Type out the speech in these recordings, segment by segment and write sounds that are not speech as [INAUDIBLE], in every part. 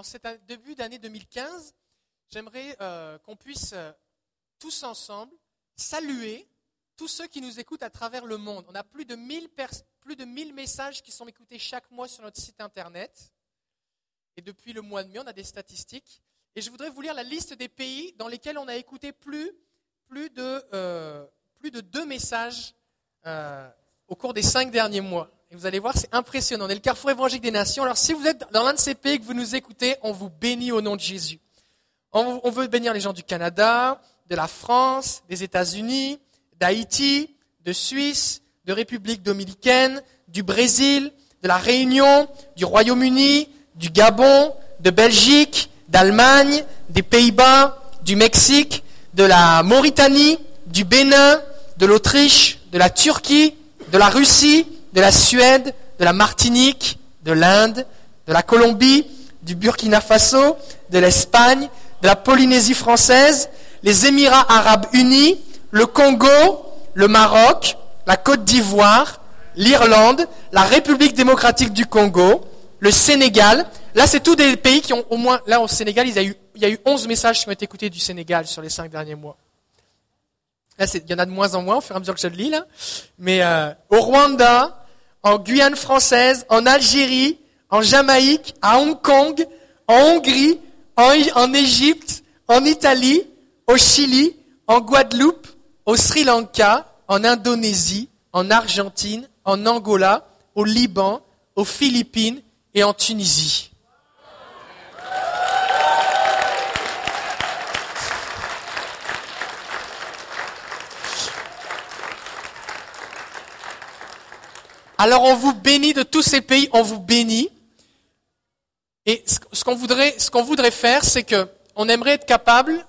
en cet début d'année 2015, j'aimerais euh, qu'on puisse euh, tous ensemble saluer tous ceux qui nous écoutent à travers le monde. On a plus de 1000, plus de 1000 messages qui sont écoutés chaque mois sur notre site internet. Et depuis le mois de mai, on a des statistiques. Et je voudrais vous lire la liste des pays dans lesquels on a écouté plus, euh, plus de deux messages au cours des cinq derniers mois. Et vous allez voir, c'est impressionnant. On est le carrefour évangélique des nations. Alors si vous êtes dans l'un de ces pays que vous nous écoutez, on vous bénit au nom de Jésus. On, veut bénir les gens du Canada, de la France, des États-Unis, d'Haïti, de Suisse, de République dominicaine, du Brésil, de la Réunion, du Royaume-Uni, du Gabon, de Belgique, d'Allemagne, des Pays-Bas, du Mexique, de la Mauritanie, du Bénin, de l'Autriche, de la Turquie, de la Russie, de la Suède, de la Martinique, de l'Inde, de la Colombie, du Burkina Faso, de l'Espagne, de la Polynésie française, les Émirats arabes unis, le Congo, le Maroc, la Côte d'Ivoire, l'Irlande, la République démocratique du Congo, le Sénégal. Là, c'est tous des pays qui ont au moins, là au Sénégal, il y a eu, il y a eu 11 messages qui ont été écoutés du Sénégal sur les cinq derniers mois. Là, il y en a de moins en moins au fur et à mesure que je le lis, là. Mais euh, au Rwanda, en Guyane française, en Algérie, en Jamaïque, à Hong Kong, en Hongrie, en, Égypte, en Italie, au Chili, en Guadeloupe, au Sri Lanka, en Indonésie, en Argentine, en Angola, au Liban, aux Philippines et en Tunisie. Alors on vous bénit de tous ces pays, on vous bénit. Et ce qu'on voudrait, ce qu'on voudrait faire, c'est que on aimerait être capable,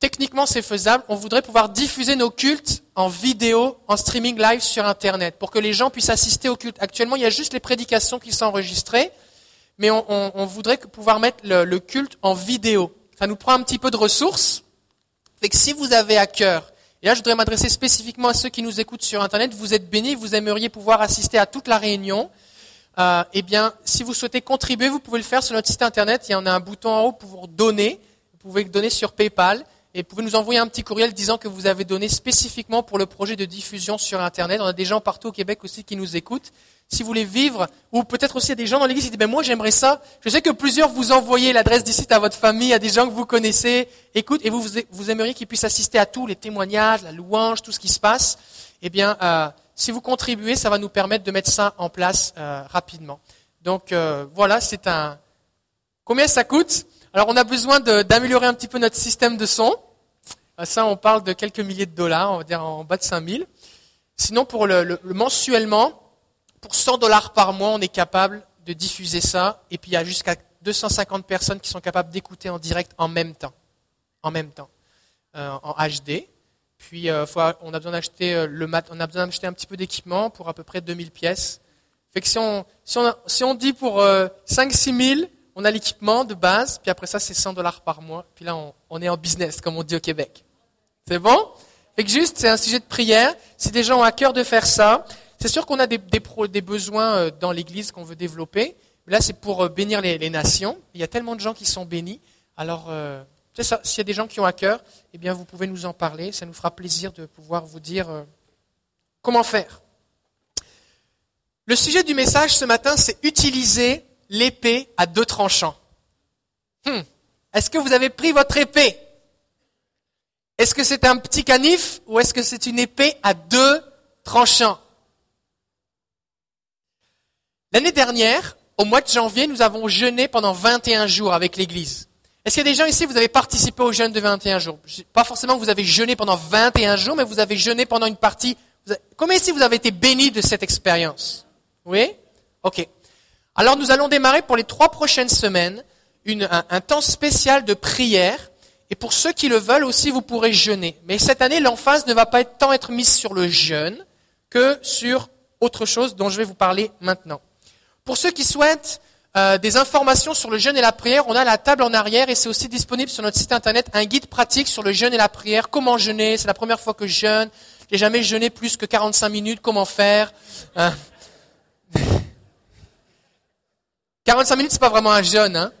techniquement c'est faisable, on voudrait pouvoir diffuser nos cultes en vidéo, en streaming live sur Internet, pour que les gens puissent assister aux cultes. Actuellement, il y a juste les prédications qui sont enregistrées, mais on, voudrait pouvoir mettre le, le, culte en vidéo. Ça nous prend un petit peu de ressources. Fait que si vous avez à cœur je voudrais m'adresser spécifiquement à ceux qui nous écoutent sur Internet. Vous êtes bénis, vous aimeriez pouvoir assister à toute la réunion. Euh, eh bien, si vous souhaitez contribuer, vous pouvez le faire sur notre site Internet. Il y en a un bouton en haut pour donner. Vous pouvez donner sur PayPal. Et pouvez nous envoyer un petit courriel disant que vous avez donné spécifiquement pour le projet de diffusion sur Internet? On a des gens partout au Québec aussi qui nous écoutent si vous voulez vivre, ou peut-être aussi des gens dans l'église qui disent, ben moi j'aimerais ça. Je sais que plusieurs vous envoyez l'adresse d'ici à votre famille, à des gens que vous connaissez, écoute, et vous, vous aimeriez qu'ils puissent assister à tous les témoignages, la louange, tout ce qui se passe. Eh bien, euh, si vous contribuez, ça va nous permettre de mettre ça en place euh, rapidement. Donc euh, voilà, c'est un... Combien ça coûte? Alors on a besoin d'améliorer un petit peu notre système de son. Ça, on parle de quelques milliers de dollars, on va dire en bas de 5000. Sinon, pour le, le mensuellement, pour 100 dollars par mois, on est capable de diffuser ça. Et puis il y a jusqu'à 250 personnes qui sont capables d'écouter en direct en même temps. En même temps. Euh, en HD. Puis euh, on a besoin d'acheter euh, le un petit peu d'équipement pour à peu près 2000 pièces. Fait que si on, dit pour 5-6 000, on a l'équipement de base, puis après ça c'est 100 dollars par mois. Puis là on, est en business, comme on dit au Québec. C'est bon? Fait que juste, c'est un sujet de prière. Si des gens ont à cœur de faire ça, c'est sûr qu'on a des, des, besoins euh, dans l'Église qu'on veut développer. Là, c'est pour euh, bénir les, nations. Il y a tellement de gens qui sont bénis. Alors, euh, s'il y a des gens qui ont à cœur, eh bien, vous pouvez nous en parler. Ça nous fera plaisir de pouvoir vous dire comment faire. Le sujet du message ce matin, c'est utiliser l'épée à deux tranchants. Hmm. Est-ce que vous avez pris votre épée? Est-ce que c'est un petit canif ou est-ce que c'est une épée à deux tranchants? L'année dernière, au mois de janvier, nous avons jeûné pendant 21 jours avec l'Église. Est-ce qu'il y a des gens ici, vous avez participé au jeûne de 21 jours? Pas forcément que vous avez jeûné pendant 21 jours, mais vous avez jeûné pendant une partie. Combien ici vous avez été bénis de cette expérience? Oui? Ok. Alors nous allons démarrer pour les trois prochaines semaines une, un, temps spécial de prière. Et pour ceux qui le veulent aussi, vous pourrez jeûner. Mais cette année, l'emphase ne va pas être tant être mise sur le jeûne que sur autre chose dont je vais vous parler maintenant. Pour ceux qui souhaitent euh, des informations sur le jeûne et la prière, on a la table en arrière et c'est aussi disponible sur notre site internet un guide pratique sur le jeûne et la prière. Comment jeûner? C'est la première fois que je jeûne. J'ai jamais jeûné plus que 45 minutes. Comment faire? [LAUGHS] 45 hein? minutes, c'est pas vraiment un jeûne. Hein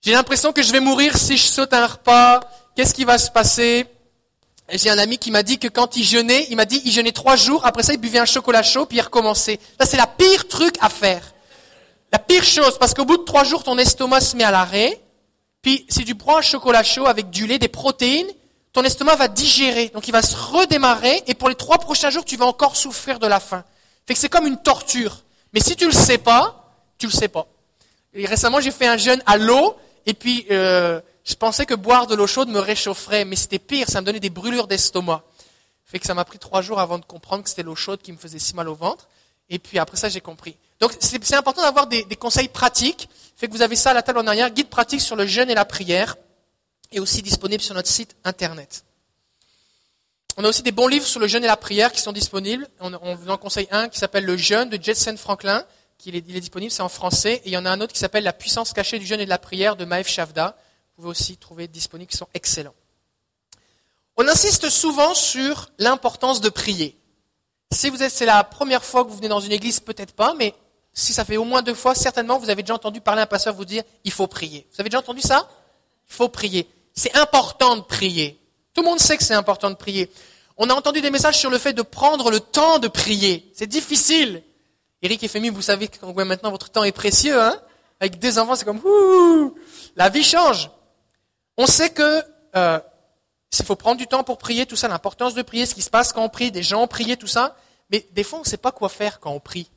J'ai l'impression que je vais mourir si je saute un repas. Qu'est-ce qui va se passer? J'ai un ami qui m'a dit que quand il jeûnait, il m'a dit il jeûnait trois jours, après ça il buvait un chocolat chaud, puis il recommençait. Ça c'est la pire truc à faire. La pire chose, parce qu'au bout de trois jours, ton estomac se met à l'arrêt, puis si tu prends un chocolat chaud avec du lait, des protéines, ton estomac va digérer, donc il va se redémarrer, et pour les trois prochains jours, tu vas encore souffrir de la faim. Fait que c'est comme une torture. Mais si tu le sais pas, tu le sais pas. Récemment, j'ai fait un jeûne à l'eau, et puis euh, je pensais que boire de l'eau chaude me réchaufferait, mais c'était pire, ça me donnait des brûlures d'estomac. Fait que ça m'a pris trois jours avant de comprendre que c'était l'eau chaude qui me faisait si mal au ventre. Et puis après ça, j'ai compris. Donc c'est important d'avoir des, des, conseils pratiques. Fait que vous avez ça à la table en arrière, guide pratique sur le jeûne et la prière, et aussi disponible sur notre site internet. On a aussi des bons livres sur le jeûne et la prière qui sont disponibles. On, vous en conseille un qui s'appelle Le jeûne de Jetson Franklin, qui est, il est disponible, c'est en français. Et il y en a un autre qui s'appelle La puissance cachée du jeûne et de la prière de Maëv Shavda. Vous pouvez aussi trouver disponibles qui sont excellents. On insiste souvent sur l'importance de prier. Si vous êtes, c'est la première fois que vous venez dans une église, peut-être pas, mais si ça fait au moins deux fois, certainement vous avez déjà entendu parler un pasteur vous dire il faut prier. Vous avez déjà entendu ça? Il faut prier. C'est important de prier. Tout le monde sait que c'est important de prier. On a entendu des messages sur le fait de prendre le temps de prier. C'est difficile. Eric et vous savez que maintenant votre temps est précieux, hein Avec des enfants, c'est comme ouh, la vie change. On sait que euh, il faut prendre du temps pour prier, tout ça, l'importance de prier, ce qui se passe quand on prie, des gens prier, tout ça. Mais des fois, on ne sait pas quoi faire quand on prie.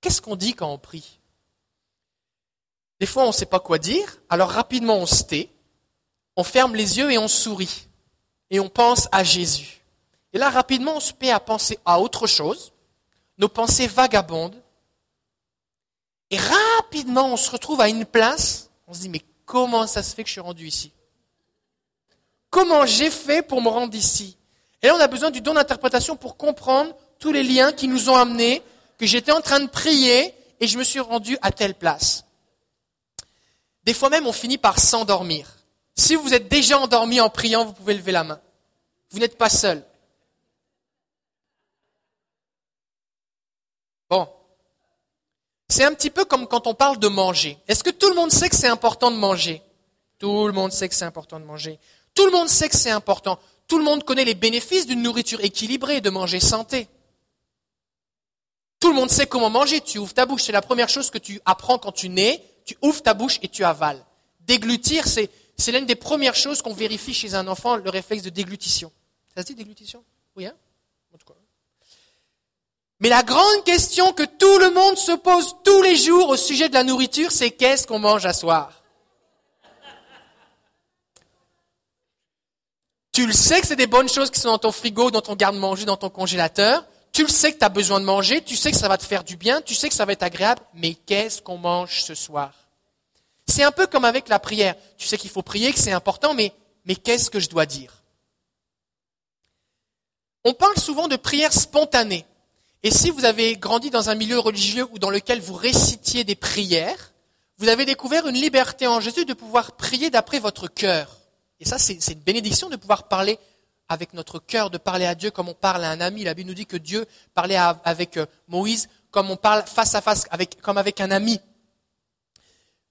Qu'est-ce qu'on dit quand on prie? Des fois, on ne sait pas quoi dire, alors rapidement on se tait, on ferme les yeux et on sourit. Et on pense à Jésus. Et là, rapidement, on se met à penser à autre chose. Nos pensées vagabondent. Et rapidement, on se retrouve à une place. On se dit, mais comment ça se fait que je suis rendu ici? Comment j'ai fait pour me rendre ici? Et là, on a besoin du don d'interprétation pour comprendre tous les liens qui nous ont amenés, que j'étais en train de prier et je me suis rendu à telle place. Des fois même, on finit par s'endormir. Si vous êtes déjà endormi en priant, vous pouvez lever la main. Vous n'êtes pas seul. Bon. C'est un petit peu comme quand on parle de manger. Est-ce que tout le monde sait que c'est important de manger? Tout le monde sait que c'est important de manger. Tout le monde sait que c'est important. Tout le monde connaît les bénéfices d'une nourriture équilibrée, de manger santé. Tout le monde sait comment manger. Tu ouvres ta bouche. C'est la première chose que tu apprends quand tu nais. Tu ouvres ta bouche et tu avales. Déglutir, c'est, c'est l'une des premières choses qu'on vérifie chez un enfant, le réflexe de déglutition. Ça se dit déglutition? Oui, hein? En tout cas. Mais la grande question que tout le monde se pose tous les jours au sujet de la nourriture, c'est qu'est-ce qu'on mange à soir? Tu le sais que c'est des bonnes choses qui sont dans ton frigo, dans ton garde-manger, dans ton congélateur. Tu le sais que tu as besoin de manger, tu sais que ça va te faire du bien, tu sais que ça va être agréable, mais qu'est-ce qu'on mange ce soir? C'est un peu comme avec la prière. Tu sais qu'il faut prier, que c'est important, mais, qu'est-ce que je dois dire? On parle souvent de prière spontanée. Et si vous avez grandi dans un milieu religieux ou dans lequel vous récitiez des prières, vous avez découvert une liberté en Jésus de pouvoir prier d'après votre cœur. Et ça, c'est une bénédiction de pouvoir parler avec notre cœur, de parler à Dieu comme on parle à un ami. La Bible nous dit que Dieu parlait avec euh, Moïse comme on parle face à face, comme avec un ami.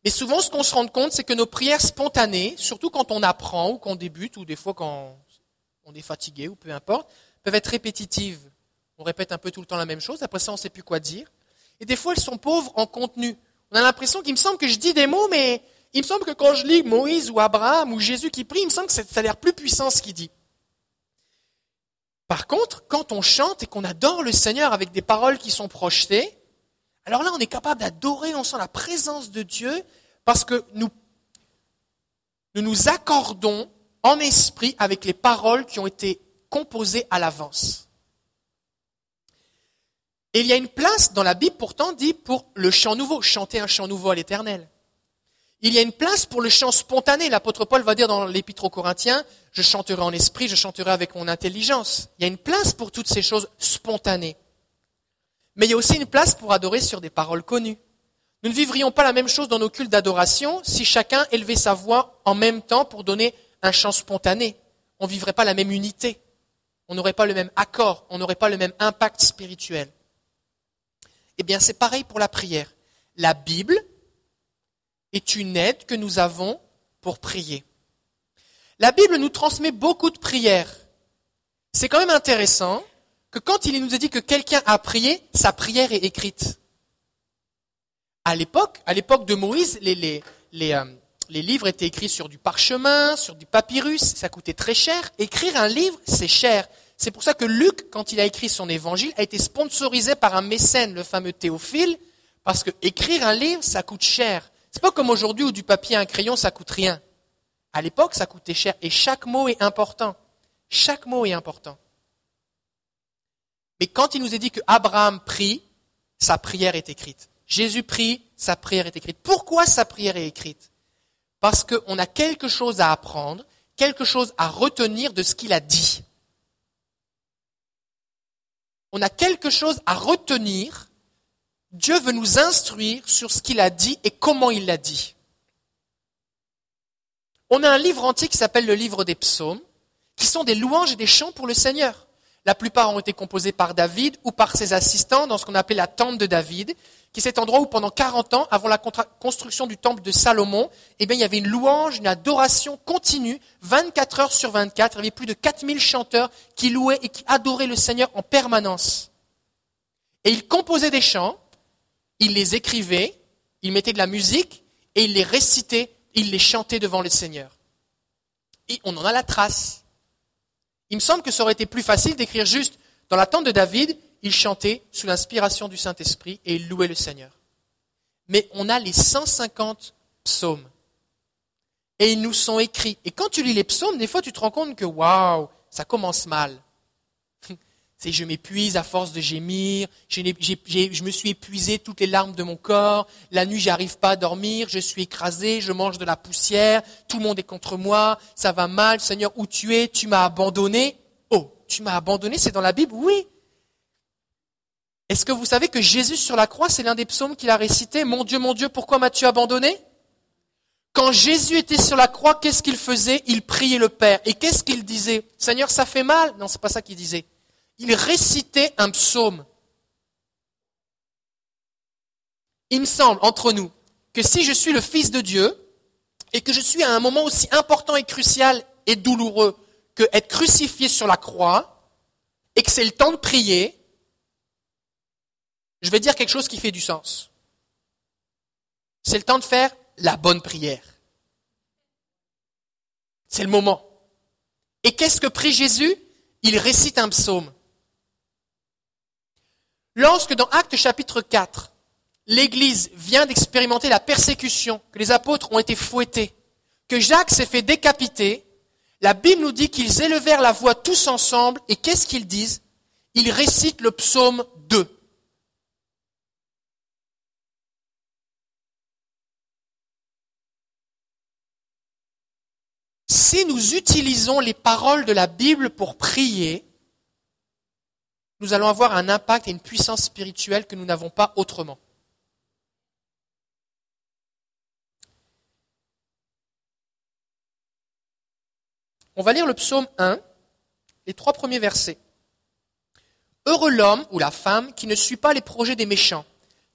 Mais souvent, ce qu'on se rend compte, c'est que nos prières spontanées, surtout quand on apprend ou qu'on débute, ou des fois quand on est fatigué ou peu importe, peuvent être répétitives. On répète un peu tout le temps la même chose, après ça, on ne sait plus quoi dire. Et des fois, elles sont pauvres en contenu. On a l'impression qu'il me semble que je dis des mots, mais il me semble que quand je lis Moïse ou Abraham ou Jésus qui prie, il me semble que ça a l'air plus puissant ce qu'il dit. Par contre, quand on chante et qu'on adore le Seigneur avec des paroles qui sont projetées, alors là, on est capable d'adorer, on sent la présence de Dieu parce que nous, nous accordons en esprit avec les paroles qui ont été composées à l'avance. Et il y a une place dans la Bible pourtant dit pour le chant nouveau, chanter un chant nouveau à l'éternel. Il y a une place pour le chant spontané. L'apôtre Paul va dire dans l'épître aux Corinthiens, je chanterai en esprit, je chanterai avec mon intelligence. Il y a une place pour toutes ces choses spontanées. Mais il y a aussi une place pour adorer sur des paroles connues. Nous ne vivrions pas la même chose dans nos cultes d'adoration si chacun élevait sa voix en même temps pour donner un chant spontané. On ne vivrait pas la même unité. On n'aurait pas le même accord. On n'aurait pas le même impact spirituel. Eh bien, c'est pareil pour la prière. La Bible est une aide que nous avons pour prier. La Bible nous transmet beaucoup de prières. C'est quand même intéressant que quand il nous est dit que quelqu'un a prié, sa prière est écrite. À l'époque, à l'époque de Moïse, euh, les livres étaient écrits sur du parchemin, sur du papyrus, ça coûtait très cher. Écrire un livre, c'est cher. C'est pour ça que Luc, quand il a écrit son évangile, a été sponsorisé par un mécène, le fameux Théophile, parce que écrire un livre, ça coûte cher. C'est pas comme aujourd'hui où du papier et un crayon, ça coûte rien. À l'époque, ça coûtait cher et chaque mot est important. Chaque mot est important. Mais quand il nous est dit que Abraham prie, sa prière est écrite. Jésus prie, sa prière est écrite. Pourquoi sa prière est écrite? Parce qu'on a quelque chose à apprendre, quelque chose à retenir de ce qu'il a dit. On a quelque chose à retenir. Dieu veut nous instruire sur ce qu'il a dit et comment il l'a dit. On a un livre entier qui s'appelle le livre des psaumes, qui sont des louanges et des chants pour le Seigneur. La plupart ont été composés par David ou par ses assistants dans ce qu'on appelait la tente de David, qui est cet endroit où pendant 40 ans, avant la construction du temple de Salomon, eh bien, il y avait une louange, une adoration continue, 24 heures sur 24. Il y avait plus de 4000 chanteurs qui louaient et qui adoraient le Seigneur en permanence. Et ils composaient des chants, ils les écrivaient, ils mettaient de la musique et ils les récitaient il les chantait devant le Seigneur. Et on en a la trace. Il me semble que ça aurait été plus facile d'écrire juste dans la tente de David, il chantait sous l'inspiration du Saint-Esprit et il louait le Seigneur. Mais on a les 150 psaumes. Et ils nous sont écrits. Et quand tu lis les psaumes, des fois tu te rends compte que waouh, ça commence mal. C'est je m'épuise à force de gémir, je, me suis épuisé toutes les larmes de mon corps, la nuit j'arrive pas à dormir, je suis écrasé, je mange de la poussière, tout le monde est contre moi, ça va mal, Seigneur, où tu es, tu m'as abandonné? Oh, tu m'as abandonné, c'est dans la Bible Oui. Est-ce que vous savez que Jésus sur la croix, c'est l'un des psaumes qu'il a récité? Mon Dieu, mon Dieu, pourquoi m'as-tu abandonné? Quand Jésus était sur la croix, qu'est-ce qu'il faisait? Il priait le Père. Et qu'est-ce qu'il disait? Seigneur, ça fait mal? Non, c'est pas ça qu'il disait il récitait un psaume. Il me semble, entre nous, que si je suis le Fils de Dieu, et que je suis à un moment aussi important et crucial et douloureux que être crucifié sur la croix, et que c'est le temps de prier, je vais dire quelque chose qui fait du sens. C'est le temps de faire la bonne prière. C'est le moment. Et qu'est-ce que prie Jésus? Il récite un psaume. Lorsque dans Actes chapitre 4, l'Église vient d'expérimenter la persécution, que les apôtres ont été fouettés, que Jacques s'est fait décapiter, la Bible nous dit qu'ils élevèrent la voix tous ensemble et qu'est-ce qu'ils disent? Ils récitent le psaume 2. Si nous utilisons les paroles de la Bible pour prier, nous allons avoir un impact et une puissance spirituelle que nous n'avons pas autrement. On va lire le psaume 1, les trois premiers versets. Heureux l'homme ou la femme qui ne suit pas les projets des méchants,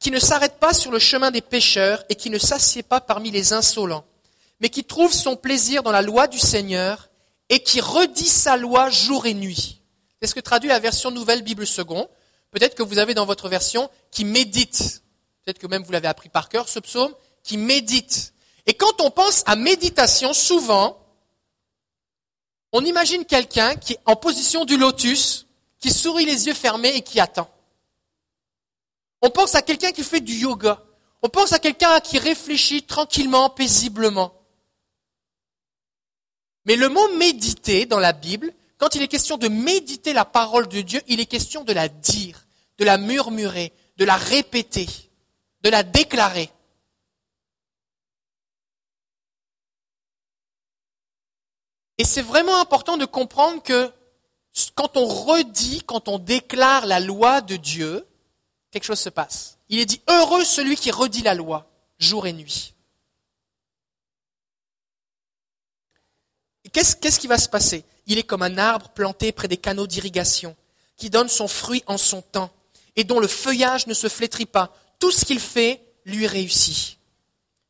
qui ne s'arrête pas sur le chemin des pécheurs et qui ne s'assied pas parmi les insolents, mais qui trouve son plaisir dans la loi du Seigneur et qui redit sa loi jour et nuit. C'est ce que traduit la version Nouvelle Bible Second. Peut-être que vous avez dans votre version qui médite. Peut-être que même vous l'avez appris par cœur, ce psaume, qui médite. Et quand on pense à méditation, souvent, on imagine quelqu'un qui est en position du lotus, qui sourit les yeux fermés et qui attend. On pense à quelqu'un qui fait du yoga. On pense à quelqu'un qui réfléchit tranquillement, paisiblement. Mais le mot méditer dans la Bible quand il est question de méditer la parole de Dieu, il est question de la dire, de la murmurer, de la répéter, de la déclarer. Et c'est vraiment important de comprendre que quand on redit, quand on déclare la loi de Dieu, quelque chose se passe. Il est dit heureux celui qui redit la loi, jour et nuit. Qu'est-ce qui va se passer? Il est comme un arbre planté près des canaux d'irrigation, qui donne son fruit en son temps, et dont le feuillage ne se flétrit pas. Tout ce qu'il fait lui réussit.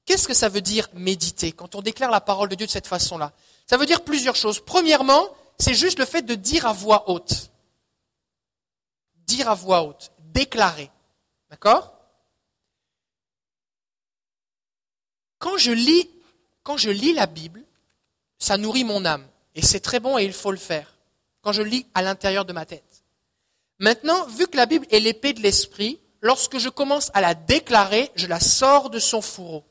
Qu'est-ce que ça veut dire méditer quand on déclare la parole de Dieu de cette façon-là? Ça veut dire plusieurs choses. Premièrement, c'est juste le fait de dire à voix haute. Dire à voix haute, déclarer. D'accord? Quand je lis quand je lis la Bible, ça nourrit mon âme et c'est très bon et il faut le faire. Quand je lis à l'intérieur de ma tête. Maintenant, vu que la Bible est l'épée de l'esprit, lorsque je commence à la déclarer, je la sors de son fourreau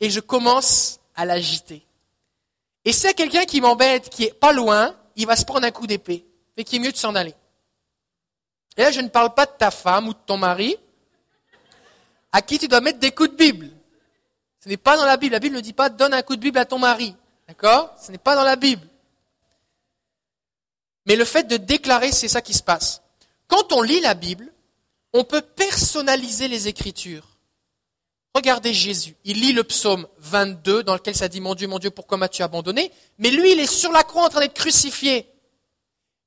et je commence à l'agiter. Et c'est quelqu'un qui m'embête, qui est pas loin, il va se prendre un coup d'épée. Fait qu'il est mieux de s'en aller. Et là, je ne parle pas de ta femme ou de ton mari, à qui tu dois mettre des coups de Bible. Ce n'est pas dans la Bible. La Bible ne dit pas donne un coup de Bible à ton mari. D'accord? Ce n'est pas dans la Bible. Mais le fait de déclarer, c'est ça qui se passe. Quand on lit la Bible, on peut personnaliser les Écritures. Regardez Jésus. Il lit le psaume 22 dans lequel ça dit Mon Dieu, mon Dieu, pourquoi m'as-tu abandonné? Mais lui, il est sur la croix en train d'être crucifié.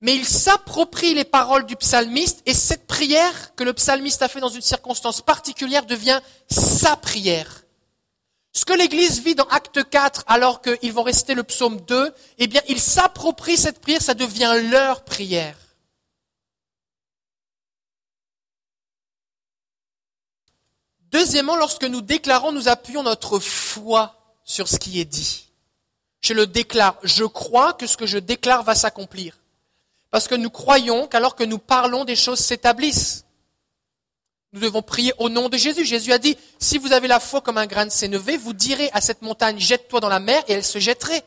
Mais il s'approprie les paroles du psalmiste et cette prière que le psalmiste a fait dans une circonstance particulière devient sa prière. Ce que l'Église vit dans Acte 4 alors qu'ils vont rester le psaume 2, eh bien, ils s'approprient cette prière, ça devient leur prière. Deuxièmement, lorsque nous déclarons, nous appuyons notre foi sur ce qui est dit. Je le déclare, je crois que ce que je déclare va s'accomplir. Parce que nous croyons qu'alors que nous parlons, des choses s'établissent. Nous devons prier au nom de Jésus. Jésus a dit, si vous avez la foi comme un grain de sénévé, vous direz à cette montagne, jette-toi dans la mer, et elle se jetterait.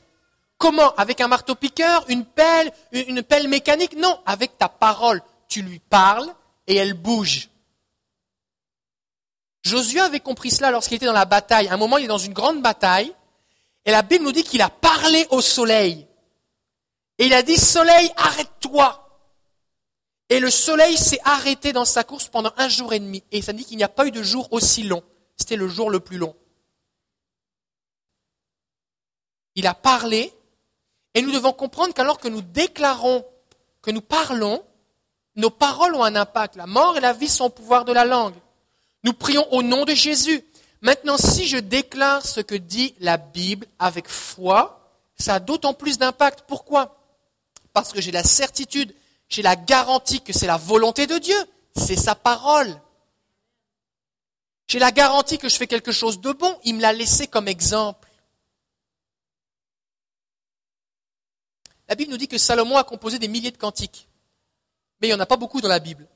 Comment? Avec un marteau-piqueur, une pelle, une pelle mécanique? Non, avec ta parole. Tu lui parles et elle bouge. Josué avait compris cela lorsqu'il était dans la bataille. À un moment, il est dans une grande bataille, et la Bible nous dit qu'il a parlé au soleil. Et il a dit, soleil, arrête-toi. Et le soleil s'est arrêté dans sa course pendant un jour et demi. Et ça dit qu'il n'y a pas eu de jour aussi long. C'était le jour le plus long. Il a parlé, et nous devons comprendre qu'alors que nous déclarons, que nous parlons, nos paroles ont un impact. La mort et la vie sont au pouvoir de la langue. Nous prions au nom de Jésus. Maintenant, si je déclare ce que dit la Bible avec foi, ça a d'autant plus d'impact. Pourquoi? Parce que j'ai la certitude, j'ai la garantie que c'est la volonté de Dieu, c'est sa parole. J'ai la garantie que je fais quelque chose de bon, il me l'a laissé comme exemple. La Bible nous dit que Salomon a composé des milliers de cantiques, mais il n'y en a pas beaucoup dans la Bible.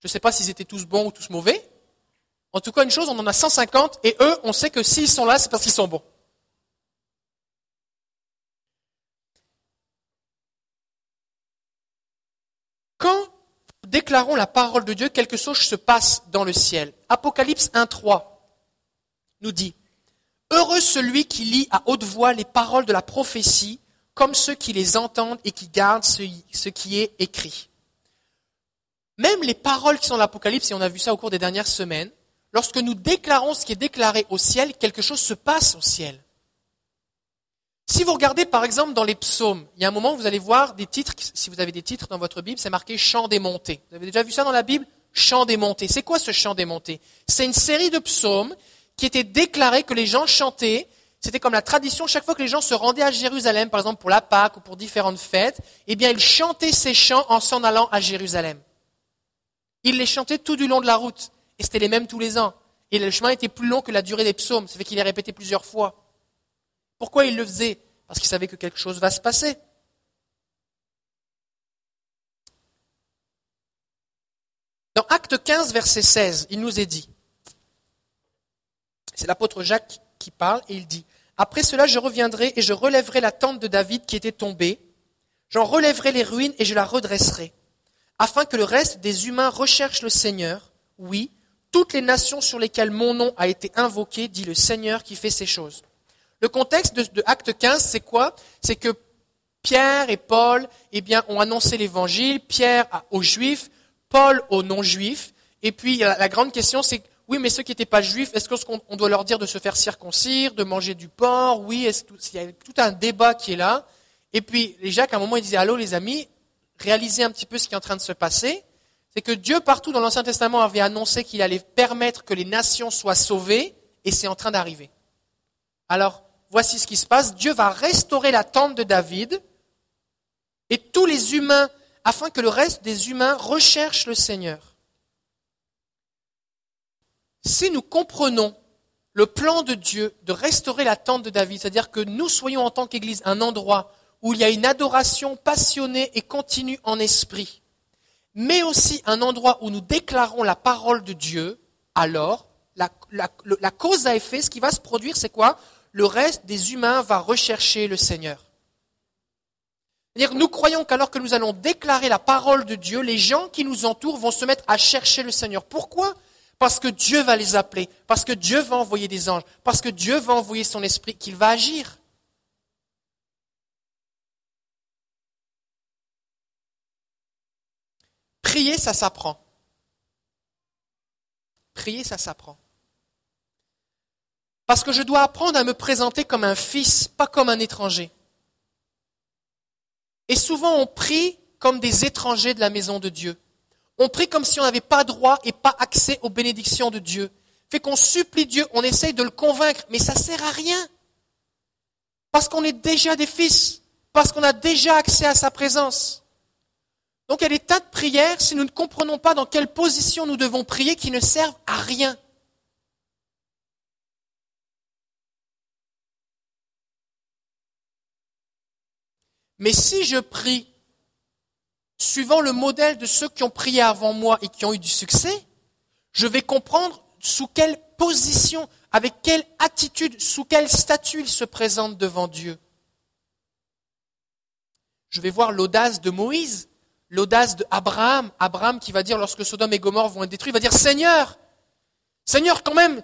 Je ne sais pas s'ils étaient tous bons ou tous mauvais. En tout cas, une chose, on en a 150 et eux, on sait que s'ils sont là, c'est parce qu'ils sont bons. Quand nous déclarons la parole de Dieu, quelque chose se passe dans le ciel. Apocalypse 1.3 nous dit, Heureux celui qui lit à haute voix les paroles de la prophétie, comme ceux qui les entendent et qui gardent ce qui est écrit. Même les paroles qui sont dans l'Apocalypse, et on a vu ça au cours des dernières semaines, lorsque nous déclarons ce qui est déclaré au ciel, quelque chose se passe au ciel. Si vous regardez par exemple dans les psaumes, il y a un moment où vous allez voir des titres, si vous avez des titres dans votre Bible, c'est marqué chant des montées. Vous avez déjà vu ça dans la Bible? Chant des montées. C'est quoi ce chant des montées? C'est une série de psaumes qui étaient déclarés que les gens chantaient. C'était comme la tradition, chaque fois que les gens se rendaient à Jérusalem, par exemple pour la Pâque ou pour différentes fêtes, eh bien ils chantaient ces chants en s'en allant à Jérusalem. Il les chantait tout du long de la route. Et c'était les mêmes tous les ans. Et le chemin était plus long que la durée des psaumes. Ça fait qu'il les répétait plusieurs fois. Pourquoi il le faisait? Parce qu'il savait que quelque chose va se passer. Dans Acte 15, verset 16, il nous est dit, c'est l'apôtre Jacques qui parle, et il dit, Après cela, je reviendrai et je relèverai la tente de David qui était tombée, j'en relèverai les ruines et je la redresserai afin que le reste des humains recherche le Seigneur. Oui, toutes les nations sur lesquelles mon nom a été invoqué, dit le Seigneur qui fait ces choses. Le contexte de, Acte 15, c'est quoi? C'est que Pierre et Paul eh bien, ont annoncé l'évangile, Pierre aux juifs, Paul aux non-juifs, et puis la, grande question c'est, oui, mais ceux qui n'étaient pas juifs, est-ce qu'on doit leur dire de se faire circoncire, de manger du porc? Oui, il y a tout un débat qui est là. Et puis, Jacques, à un moment, il disait, allô les amis, réaliser un petit peu ce qui est en train de se passer. c'est que Dieu, partout dans l'Ancien Testament, avait annoncé qu'il allait permettre que les nations soient sauvées, et c'est en train d'arriver. Alors, voici ce qui se passe. Dieu va restaurer la tente de David, et tous les humains, afin que le reste des humains recherchent le Seigneur. Si nous comprenons le plan de Dieu de restaurer la tente de David, c'est-à-dire que nous soyons en tant qu'Église un endroit où il y a une adoration passionnée et continue en esprit, mais aussi un endroit où nous déclarons la parole de Dieu, alors la, cause à effet, ce qui va se produire, c'est quoi? Le reste des humains va rechercher le Seigneur. C'est-à-dire nous croyons qu'alors que nous allons déclarer la parole de Dieu, les gens qui nous entourent vont se mettre à chercher le Seigneur. Pourquoi? Parce que Dieu va les appeler, parce que Dieu va envoyer des anges, parce que Dieu va envoyer son esprit, qu'il va agir. Prier, ça s'apprend. Prier, ça s'apprend. Parce que je dois apprendre à me présenter comme un fils, pas comme un étranger. Et souvent, on prie comme des étrangers de la maison de Dieu. On prie comme si on n'avait pas droit et pas accès aux bénédictions de Dieu. Fait qu'on supplie Dieu, on essaye de le convaincre, mais ça sert à rien. Parce qu'on est déjà des fils, parce qu'on a déjà accès à sa présence. Donc il y a des tas de prières, si nous ne comprenons pas dans quelle position nous devons prier, qui ne servent à rien. Mais si je prie suivant le modèle de ceux qui ont prié avant moi et qui ont eu du succès, je vais comprendre sous quelle position, avec quelle attitude, sous quel statut ils se présentent devant Dieu. Je vais voir l'audace de Moïse l'audace d'Abraham, Abraham qui va dire lorsque Sodome et Gomorre vont être détruits, il va dire Seigneur, Seigneur quand même,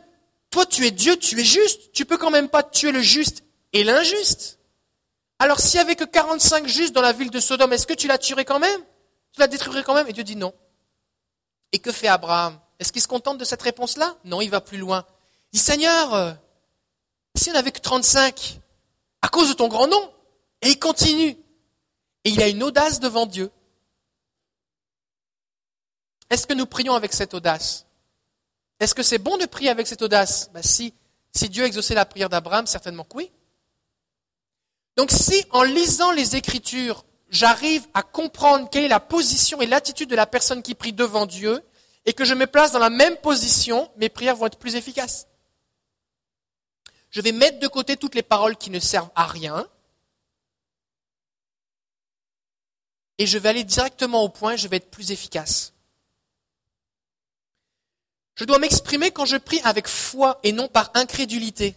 toi tu es Dieu, tu es juste, tu peux quand même pas tuer le juste et l'injuste. Alors s'il y avait que 45 justes dans la ville de Sodome, est-ce que tu la tuerais quand même? Tu la détruirais quand même? Et Dieu dit non. Et que fait Abraham? Est-ce qu'il se contente de cette réponse-là? Non, il va plus loin. Il dit Seigneur, euh, si on n'avait que 35, à cause de ton grand nom, et il continue. Et il a une audace devant Dieu. Est-ce que nous prions avec cette audace? Est-ce que c'est bon de prier avec cette audace? Ben, si, si Dieu exaucé la prière d'Abraham, certainement que oui. Donc si en lisant les Écritures, j'arrive à comprendre quelle est la position et l'attitude de la personne qui prie devant Dieu, et que je me place dans la même position, mes prières vont être plus efficaces. Je vais mettre de côté toutes les paroles qui ne servent à rien, et je vais aller directement au point, je vais être plus efficace. Je dois m'exprimer quand je prie avec foi et non par incrédulité.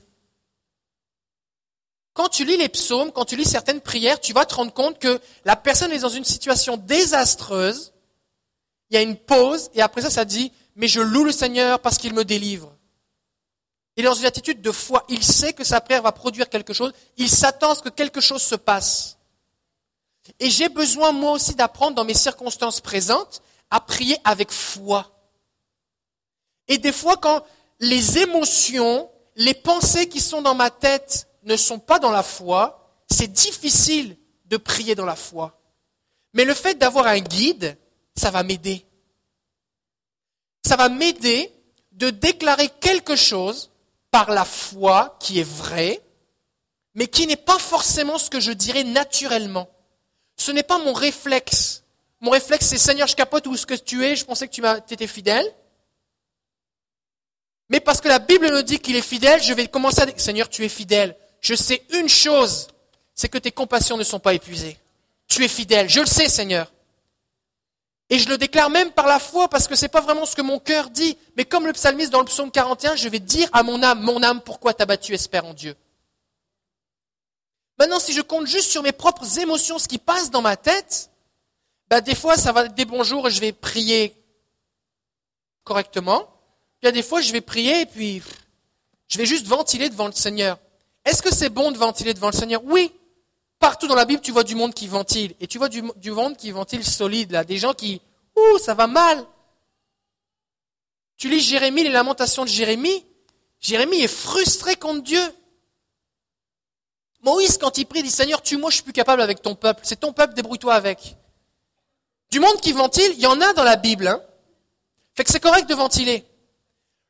Quand tu lis les psaumes, quand tu lis certaines prières, tu vas te rendre compte que la personne est dans une situation désastreuse. Il y a une pause et après ça, ça dit, mais je loue le Seigneur parce qu'il me délivre. Il est dans une attitude de foi. Il sait que sa prière va produire quelque chose. Il s'attend à ce que quelque chose se passe. Et j'ai besoin, moi aussi, d'apprendre dans mes circonstances présentes à prier avec foi. Et des fois, quand les émotions, les pensées qui sont dans ma tête ne sont pas dans la foi, c'est difficile de prier dans la foi. Mais le fait d'avoir un guide, ça va m'aider. Ça va m'aider de déclarer quelque chose par la foi qui est vrai, mais qui n'est pas forcément ce que je dirais naturellement. Ce n'est pas mon réflexe. Mon réflexe, c'est Seigneur, je capote où ce que tu es, je pensais que tu étais fidèle. Mais parce que la Bible nous dit qu'il est fidèle, je vais commencer à dire, Seigneur, tu es fidèle. Je sais une chose, c'est que tes compassions ne sont pas épuisées. Tu es fidèle. Je le sais, Seigneur. Et je le déclare même par la foi parce que ce n'est pas vraiment ce que mon cœur dit. Mais comme le psalmiste dans le psaume 41, je vais dire à mon âme, mon âme, pourquoi t'as battu, espère en Dieu. Maintenant, si je compte juste sur mes propres émotions, ce qui passe dans ma tête, bah, des fois, ça va être des bons jours et je vais prier correctement. A des fois, je vais prier et puis je vais juste ventiler devant le Seigneur. Est-ce que c'est bon de ventiler devant le Seigneur? Oui. Partout dans la Bible, tu vois du monde qui ventile. Et tu vois du, monde qui ventile solide, là. Des gens qui, ouh, ça va mal. Tu lis Jérémie, les lamentations de Jérémie. Jérémie est frustré contre Dieu. Moïse, quand il prie, dit Seigneur, tue-moi, je suis plus capable avec ton peuple. C'est ton peuple, débrouille-toi avec. Du monde qui ventile, il y en a dans la Bible. Hein. Fait que c'est correct de ventiler.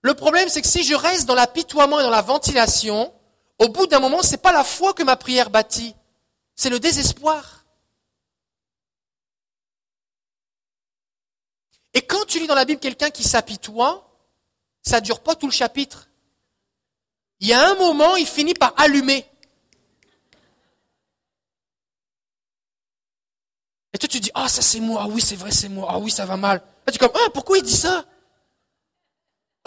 Le problème, c'est que si je reste dans l'apitoiement et dans la ventilation, au bout d'un moment, c'est pas la foi que ma prière bâtit, c'est le désespoir. Et quand tu lis dans la Bible quelqu'un qui s'apitoie, ça dure pas tout le chapitre. Il y a un moment, il finit par allumer. Et toi, tu dis, ah, ça c'est moi, ah oui, c'est vrai, c'est moi, ah oui, ça va mal. Et tu es comme, ah, pourquoi il dit ça?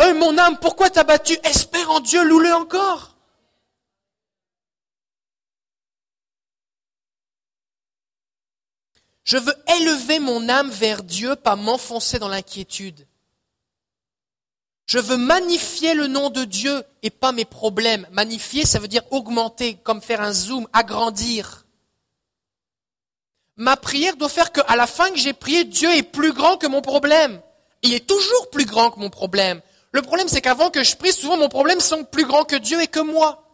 Oh, mon âme, pourquoi t'as battu? Espère en Dieu, loue-le encore. Je veux élever mon âme vers Dieu, pas m'enfoncer dans l'inquiétude. Je veux magnifier le nom de Dieu et pas mes problèmes. Magnifier, ça veut dire augmenter, comme faire un zoom, agrandir. Ma prière doit faire qu'à la fin que j'ai prié, Dieu est plus grand que mon problème. Il est toujours plus grand que mon problème. Le problème, c'est qu'avant que je prie, souvent mon problème sont plus grands que Dieu et que moi.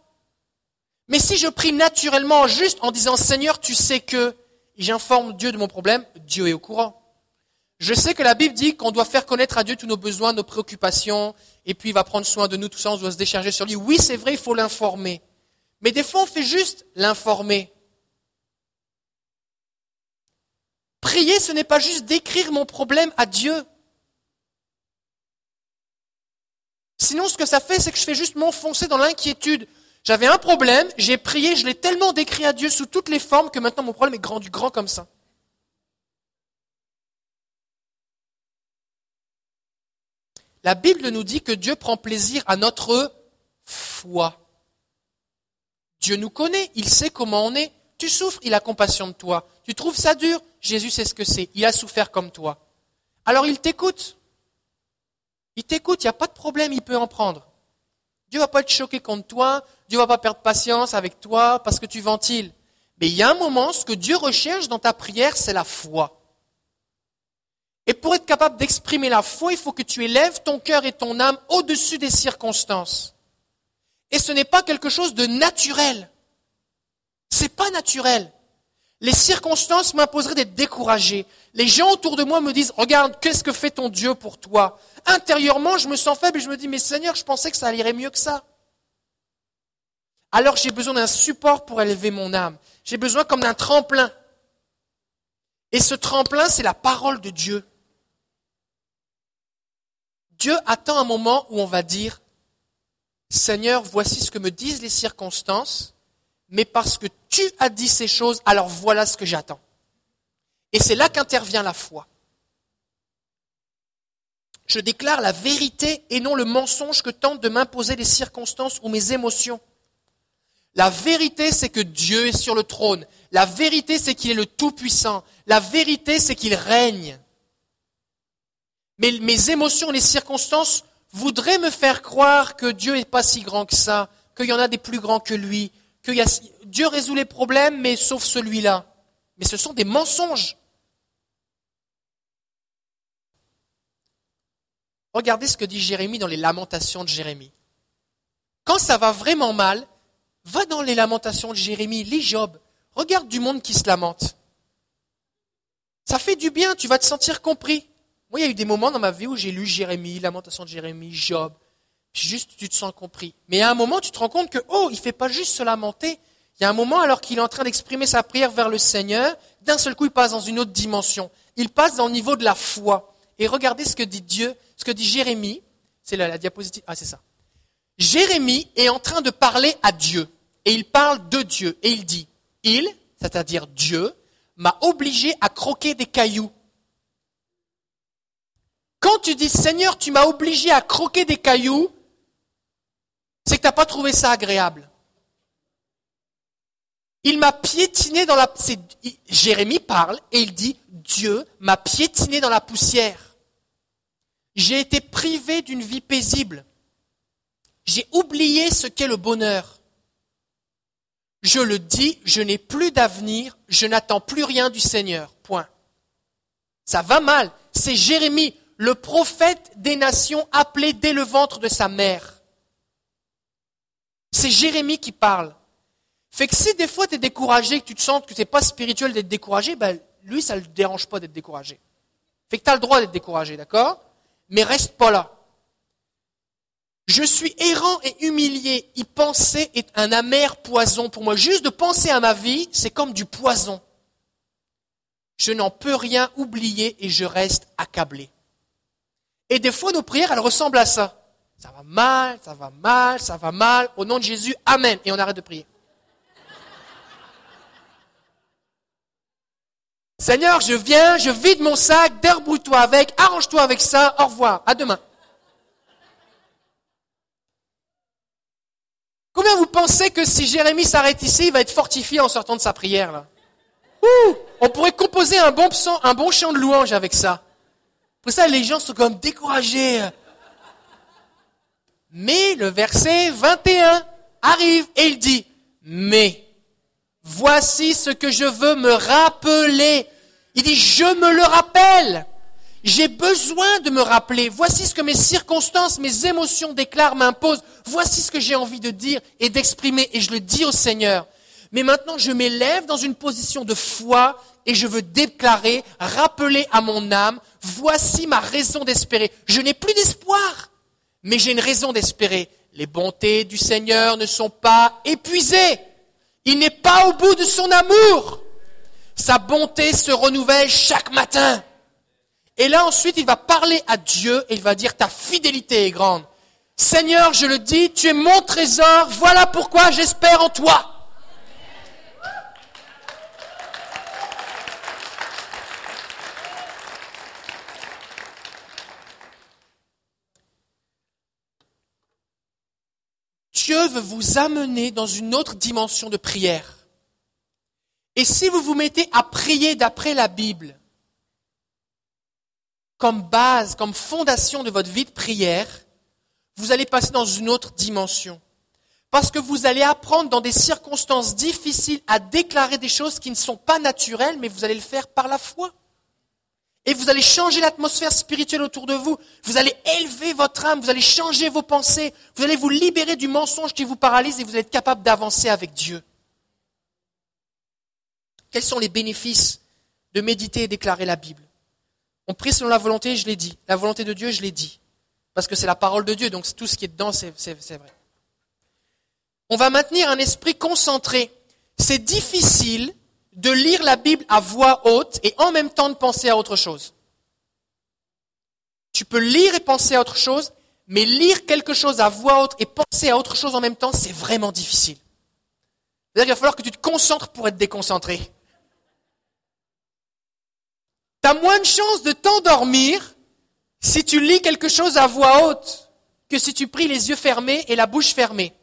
Mais si je prie naturellement, juste en disant Seigneur, tu sais que, j'informe Dieu de mon problème, Dieu est au courant. Je sais que la Bible dit qu'on doit faire connaître à Dieu tous nos besoins, nos préoccupations, et puis il va prendre soin de nous, tout ça, on doit se décharger sur lui. Oui, c'est vrai, il faut l'informer. Mais des fois, on fait juste l'informer. Prier, ce n'est pas juste décrire mon problème à Dieu. Sinon, ce que ça fait, c'est que je fais juste m'enfoncer dans l'inquiétude. J'avais un problème, j'ai prié, je l'ai tellement décrit à Dieu sous toutes les formes que maintenant mon problème est grand du grand comme ça. La Bible nous dit que Dieu prend plaisir à notre foi. Dieu nous connaît, il sait comment on est. Tu souffres, il a compassion de toi. Tu trouves ça dur, Jésus sait ce que c'est. Il a souffert comme toi. Alors il t'écoute. Il t'écoute, il n'y a pas de problème, il peut en prendre. Dieu va pas être choqué contre toi, Dieu va pas perdre patience avec toi parce que tu ventiles. Mais il y a un moment, ce que Dieu recherche dans ta prière, c'est la foi. Et pour être capable d'exprimer la foi, il faut que tu élèves ton cœur et ton âme au-dessus des circonstances. Et ce n'est pas quelque chose de naturel. C'est pas naturel. Les circonstances m'imposeraient d'être découragé. Les gens autour de moi me disent, regarde, qu'est-ce que fait ton Dieu pour toi? Intérieurement, je me sens faible et je me dis, mais Seigneur, je pensais que ça irait mieux que ça. Alors j'ai besoin d'un support pour élever mon âme. J'ai besoin comme d'un tremplin. Et ce tremplin, c'est la parole de Dieu. Dieu attend un moment où on va dire, Seigneur, voici ce que me disent les circonstances, mais parce que tu as dit ces choses, alors voilà ce que j'attends. Et c'est là qu'intervient la foi. Je déclare la vérité et non le mensonge que tentent de m'imposer les circonstances ou mes émotions. La vérité, c'est que Dieu est sur le trône. La vérité, c'est qu'il est le Tout-Puissant. La vérité, c'est qu'il règne. Mais mes émotions, les circonstances voudraient me faire croire que Dieu n'est pas si grand que ça, qu'il y en a des plus grands que lui, que Dieu résout les problèmes, mais sauf celui-là. Mais ce sont des mensonges. Regardez ce que dit Jérémie dans les lamentations de Jérémie. Quand ça va vraiment mal, va dans les lamentations de Jérémie, lis Job, regarde du monde qui se lamente. Ça fait du bien, tu vas te sentir compris. Moi, il y a eu des moments dans ma vie où j'ai lu Jérémie, lamentation de Jérémie, Job, juste tu te sens compris. Mais à un moment, tu te rends compte que, oh, il fait pas juste se lamenter. Il y a un moment, alors qu'il est en train d'exprimer sa prière vers le Seigneur, d'un seul coup, il passe dans une autre dimension. Il passe dans le niveau de la foi. Et regardez ce que dit Dieu, ce que dit Jérémie. C'est la, la diapositive. Ah, c'est ça. Jérémie est en train de parler à Dieu. Et il parle de Dieu. Et il dit, il, c'est-à-dire Dieu, m'a obligé à croquer des cailloux. Quand tu dis Seigneur, tu m'as obligé à croquer des cailloux, c'est que tu n'as pas trouvé ça agréable. Il m'a piétiné dans la... Jérémie parle et il dit, Dieu m'a piétiné dans la poussière. J'ai été privé d'une vie paisible. J'ai oublié ce qu'est le bonheur. Je le dis, je n'ai plus d'avenir, je n'attends plus rien du Seigneur. Point. Ça va mal. C'est Jérémie, le prophète des nations appelé dès le ventre de sa mère. C'est Jérémie qui parle. Fait que si des fois tu es découragé, que tu te sens que c'est pas spirituel d'être découragé, ben, lui, ça ne le dérange pas d'être découragé. Fait que tu as le droit d'être découragé, d'accord? Mais reste pas là. Je suis errant et humilié. Y penser est un amer poison pour moi. Juste de penser à ma vie, c'est comme du poison. Je n'en peux rien oublier et je reste accablé. Et des fois, nos prières, elles ressemblent à ça. Ça va mal, ça va mal, ça va mal. Au nom de Jésus, Amen. Et on arrête de prier. Seigneur, je viens, je vide mon sac, débrouille-toi avec, arrange-toi avec ça, au revoir, à demain. Combien vous pensez que si Jérémie s'arrête ici, il va être fortifié en sortant de sa prière là? Ouh, On pourrait composer un bon, un bon chant de louange avec ça. Pour ça, les gens sont comme découragés. Mais le verset 21 arrive et il dit, mais voici ce que je veux me rappeler. Il dit, je me le rappelle. J'ai besoin de me rappeler. Voici ce que mes circonstances, mes émotions déclarent, m'imposent. Voici ce que j'ai envie de dire et d'exprimer. Et je le dis au Seigneur. Mais maintenant, je m'élève dans une position de foi et je veux déclarer, rappeler à mon âme, voici ma raison d'espérer. Je n'ai plus d'espoir, mais j'ai une raison d'espérer. Les bontés du Seigneur ne sont pas épuisées. Il n'est pas au bout de son amour. Sa bonté se renouvelle chaque matin. Et là ensuite, il va parler à Dieu et il va dire, ta fidélité est grande. Seigneur, je le dis, tu es mon trésor, voilà pourquoi j'espère en toi. Dieu veut vous amener dans une autre dimension de prière. Et si vous vous mettez à prier d'après la Bible, comme base, comme fondation de votre vie de prière, vous allez passer dans une autre dimension. Parce que vous allez apprendre dans des circonstances difficiles à déclarer des choses qui ne sont pas naturelles, mais vous allez le faire par la foi. Et vous allez changer l'atmosphère spirituelle autour de vous. Vous allez élever votre âme, vous allez changer vos pensées, vous allez vous libérer du mensonge qui vous paralyse et vous allez être capable d'avancer avec Dieu. Quels sont les bénéfices de méditer et déclarer la Bible? On prie selon la volonté, je l'ai dit. La volonté de Dieu, je l'ai dit. Parce que c'est la parole de Dieu, donc tout ce qui est dedans, c'est vrai. On va maintenir un esprit concentré. C'est difficile de lire la Bible à voix haute et en même temps de penser à autre chose. Tu peux lire et penser à autre chose, mais lire quelque chose à voix haute et penser à autre chose en même temps, c'est vraiment difficile. C'est-à-dire qu'il va falloir que tu te concentres pour être déconcentré. tu as moins de chances de t'endormir si tu lis quelque chose à voix haute que si tu pries les yeux fermés et la bouche fermée.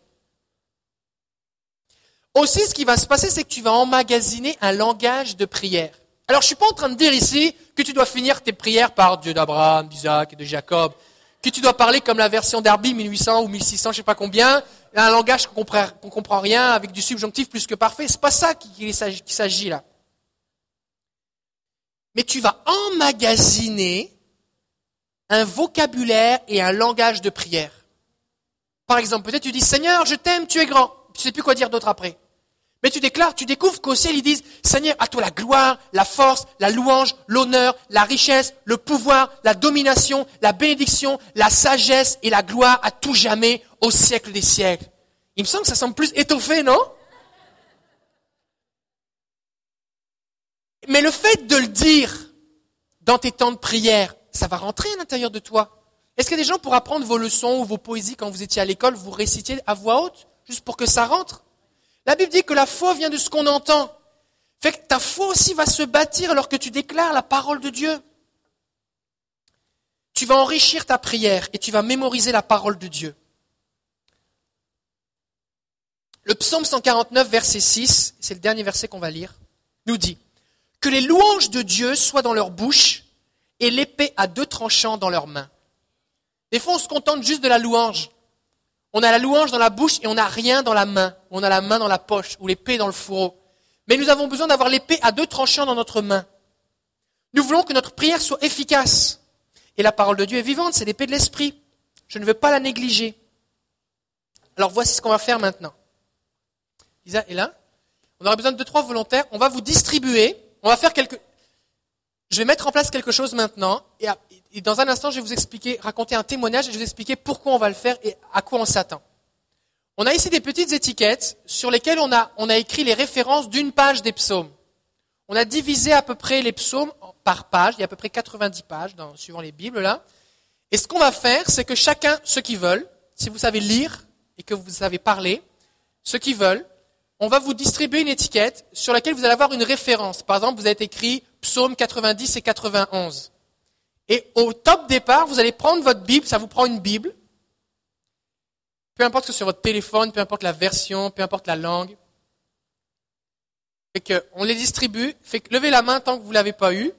Aussi, ce qui va se passer, c'est que tu vas emmagasiner un langage de prière. Alors, je suis pas en train de dire ici que tu dois finir tes prières par Dieu d'Abraham, d'Isaac et de Jacob, que tu dois parler comme la version d'Arby 1800 ou 1600, je sais pas combien, un langage qu'on comprend, comprend rien avec du subjonctif plus que parfait. C'est pas ça qu'il s'agit là mais tu vas emmagasiner un vocabulaire et un langage de prière. Par exemple, peut-être tu dis Seigneur, je t'aime, tu es grand. Tu sais plus quoi dire d'autre après. Mais tu déclares, tu découvres qu'au ciel ils disent Seigneur, à toi la gloire, la force, la louange, l'honneur, la richesse, le pouvoir, la domination, la bénédiction, la sagesse et la gloire à tout jamais au siècle des siècles. Il me semble que ça semble plus étoffé, non? Mais le fait de le dire dans tes temps de prière, ça va rentrer à l'intérieur de toi. Est-ce que des gens pour apprendre vos leçons ou vos poésies quand vous étiez à l'école, vous récitiez à voix haute, juste pour que ça rentre? La Bible dit que la foi vient de ce qu'on entend. Fait que ta foi aussi va se bâtir alors que tu déclares la parole de Dieu. Tu vas enrichir ta prière et tu vas mémoriser la parole de Dieu. Le psaume 149, verset 6, c'est le dernier verset qu'on va lire, nous dit que les louanges de Dieu soient dans leur bouche et l'épée à deux tranchants dans leurs mains. Des fois, on se contente juste de la louange. On a la louange dans la bouche et on n'a rien dans la main. On a la main dans la poche ou l'épée dans le fourreau. Mais nous avons besoin d'avoir l'épée à deux tranchants dans notre main. Nous voulons que notre prière soit efficace. Et la parole de Dieu est vivante, c'est l'épée de l'esprit. Je ne veux pas la négliger. Alors voici ce qu'on va faire maintenant. Isa est là. On aura besoin de deux, trois volontaires. On va vous distribuer on va faire quelque. Je vais mettre en place quelque chose maintenant dans un instant, je vais vous raconter un témoignage et je vais vous expliquer pourquoi on va le faire et à quoi on s'attend. On a ici des petites étiquettes sur lesquelles on a, écrit les références d'une page des psaumes. On a divisé à peu près les psaumes par page, il y a à peu près 90 pages suivant les Bibles là. Et ce qu'on va faire, c'est que chacun, ceux qui veulent, si vous savez lire et que vous savez parler, ceux qui veulent, on va vous distribuer une étiquette sur laquelle vous allez avoir une référence. Par exemple, vous avez écrit psaume 90 et 91. Et au top départ, vous allez prendre votre Bible, ça vous prend une Bible. Peu importe que ce soit votre téléphone, peu importe la version, peu importe la langue. On les distribue. Fait que levez la main tant que vous ne l'avez pas eu.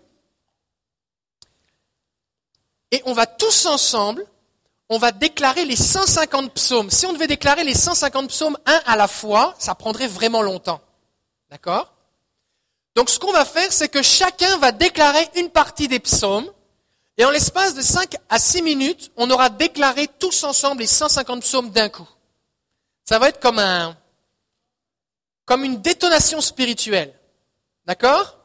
Et on va tous ensemble on va déclarer les 150 psaumes. Si on devait déclarer les 150 psaumes un à la fois, ça prendrait vraiment longtemps. D'accord? Donc ce qu'on va faire, c'est que chacun va déclarer une partie des psaumes. Et en l'espace de 5 à 6 minutes, on aura déclaré tous ensemble les 150 psaumes d'un coup. Ça va être comme un, comme une détonation spirituelle. D'accord?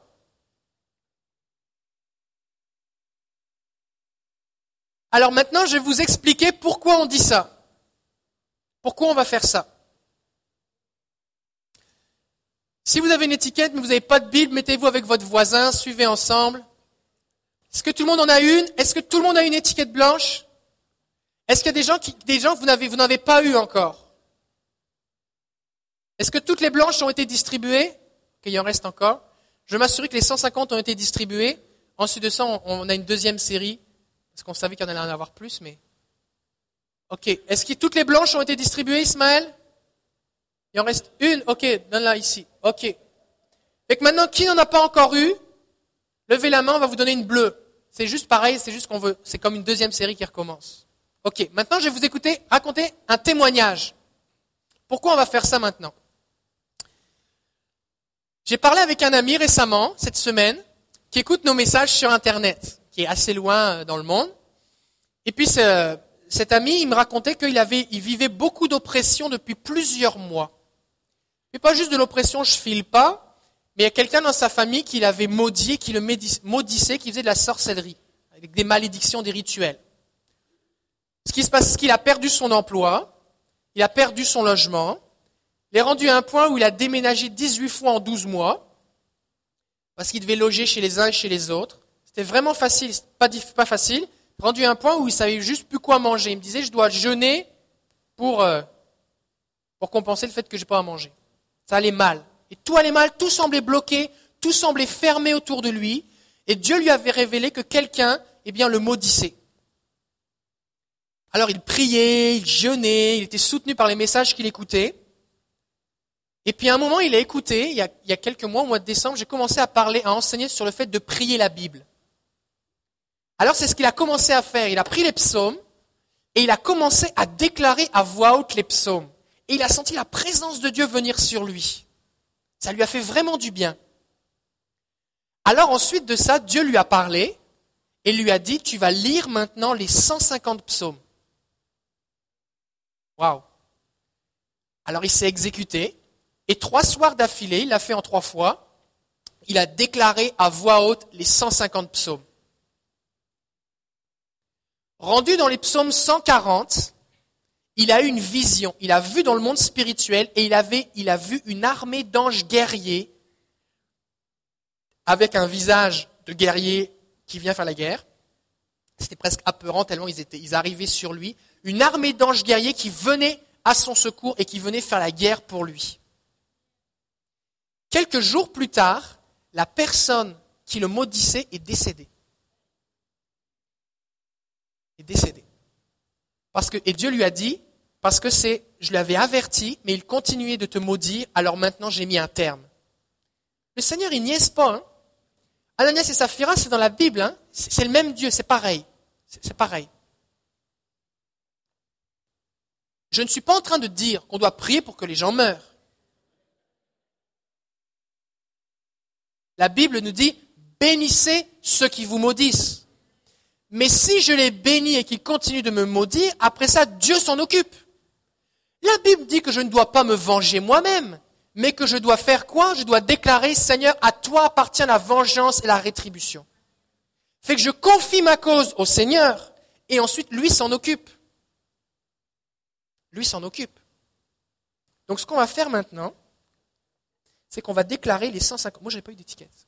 Alors maintenant, je vais vous expliquer pourquoi on dit ça. Pourquoi on va faire ça. Si vous avez une étiquette mais vous n'avez pas de Bible, mettez-vous avec votre voisin, suivez ensemble. Est-ce que tout le monde en a une? Est-ce que tout le monde a une étiquette blanche? Est-ce qu'il y a des gens, qui, des gens que vous n'avez, vous n'avez pas eu encore? Est-ce que toutes les blanches ont été distribuées? Qu'il en reste encore. Je m'assure que les 150 ont été distribuées. Ensuite de ça, on a une deuxième série parce qu'on savait qu'il y en allait en avoir plus, mais. Ok. Est-ce que toutes les blanches ont été distribuées, Ismaël? Il en reste une Ok, donne-la ici. Ok. Et que maintenant, qui n'en a pas encore eu? Levez la main, on va vous donner une bleue. C'est juste pareil, c'est juste qu'on veut. C'est comme une deuxième série qui recommence. Ok. Maintenant, je vais vous écouter raconter un témoignage. Pourquoi on va faire ça maintenant? J'ai parlé avec un ami récemment, cette semaine, qui écoute nos messages sur Internet qui est assez loin euh, dans le monde. Et puis cet ami, il me racontait qu'il avait, il vivait beaucoup d'oppression depuis plusieurs mois. Et pas juste de l'oppression, je file pas, mais il y a quelqu'un dans sa famille qui l'avait maudit, qui le maudissait, qui faisait de la sorcellerie, avec des malédictions, des rituels. Ce qui se passe, c'est qu'il a perdu son emploi, il a perdu son logement, il est rendu à un point où il a déménagé 18 fois en 12 mois, parce qu'il devait loger chez les uns et chez les autres. C'était vraiment facile, pas, pas facile, rendu à un point où il savait juste plus quoi manger. Il me disait, je dois jeûner pour, euh, pour compenser le fait que je n'ai pas à manger. Ça allait mal. Et tout allait mal, tout semblait bloqué, tout semblait fermé autour de lui. Et Dieu lui avait révélé que quelqu'un, eh bien, le maudissait. Alors il priait, il jeûnait, il était soutenu par les messages qu'il écoutait. Et puis à un moment, il a écouté, il y a, il y a quelques mois, au mois de décembre, j'ai commencé à parler, à enseigner sur le fait de prier la Bible. Alors c'est ce qu'il a commencé à faire. Il a pris les psaumes et il a commencé à déclarer à voix haute les psaumes. Et il a senti la présence de Dieu venir sur lui. Ça lui a fait vraiment du bien. Alors ensuite de ça, Dieu lui a parlé et lui a dit, tu vas lire maintenant les 150 psaumes. Waouh. Alors il s'est exécuté et trois soirs d'affilée, il l'a fait en trois fois, il a déclaré à voix haute les 150 psaumes. Rendu dans les psaumes 140, il a eu une vision. Il a vu dans le monde spirituel et il, avait, il a vu une armée d'anges guerriers avec un visage de guerrier qui vient faire la guerre. C'était presque apeurant tellement ils, étaient, ils arrivaient sur lui. Une armée d'anges guerriers qui venaient à son secours et qui venaient faire la guerre pour lui. Quelques jours plus tard, la personne qui le maudissait est décédée est décédé. Parce que, et Dieu lui a dit, parce que c'est, je l'avais averti, mais il continuait de te maudire, alors maintenant j'ai mis un terme. Le Seigneur, il niaise pas. Hein. Ananias et Saphira, c'est dans la Bible. Hein. C'est le même Dieu, c'est pareil. C'est pareil. Je ne suis pas en train de dire qu'on doit prier pour que les gens meurent. La Bible nous dit, bénissez ceux qui vous maudissent. Mais si je les bénis et qu'ils continuent de me maudire, après ça, Dieu s'en occupe. La Bible dit que je ne dois pas me venger moi-même, mais que je dois faire quoi? Je dois déclarer, Seigneur, à toi appartient la vengeance et la rétribution. Fait que je confie ma cause au Seigneur et ensuite lui s'en occupe. Lui s'en occupe. Donc ce qu'on va faire maintenant, c'est qu'on va déclarer les 150. Moi, je n'ai pas eu d'étiquette.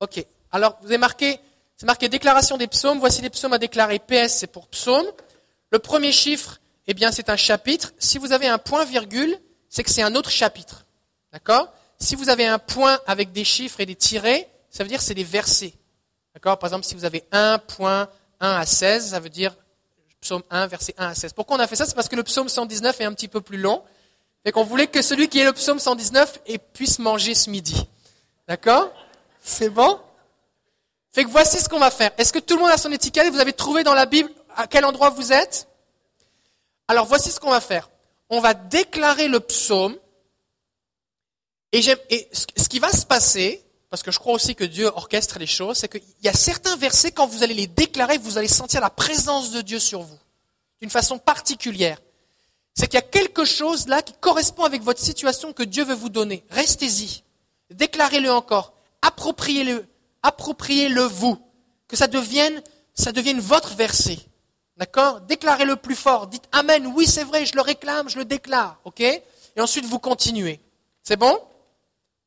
Ok. Alors, vous avez marqué, c'est marqué déclaration des psaumes. Voici les psaumes à déclarer. PS, c'est pour psaume. Le premier chiffre, eh bien, c'est un chapitre. Si vous avez un point virgule, c'est que c'est un autre chapitre. D'accord? Si vous avez un point avec des chiffres et des tirets, ça veut dire que c'est des versets. D'accord? Par exemple, si vous avez 1.1 à 16, ça veut dire psaume 1, verset 1 à 16. Pourquoi on a fait ça? C'est parce que le psaume 119 est un petit peu plus long. Et qu'on voulait que celui qui est le psaume 119 puisse manger ce midi. D'accord? C'est bon? Fait que voici ce qu'on va faire. Est-ce que tout le monde a son étiquette? Vous avez trouvé dans la Bible à quel endroit vous êtes? Alors voici ce qu'on va faire. On va déclarer le psaume et, ce qui va se passer, parce que je crois aussi que Dieu orchestre les choses, c'est qu'il y a certains versets, quand vous allez les déclarer, vous allez sentir la présence de Dieu sur vous, d'une façon particulière. C'est qu'il y a quelque chose là qui correspond avec votre situation que Dieu veut vous donner. Restez-y. Déclarez-le encore. Appropriez-le. Appropriez-le vous. Que ça devienne, ça devienne votre verset. D'accord Déclarez-le plus fort. Dites Amen. Oui, c'est vrai, je le réclame, je le déclare. OK Et ensuite, vous continuez. C'est bon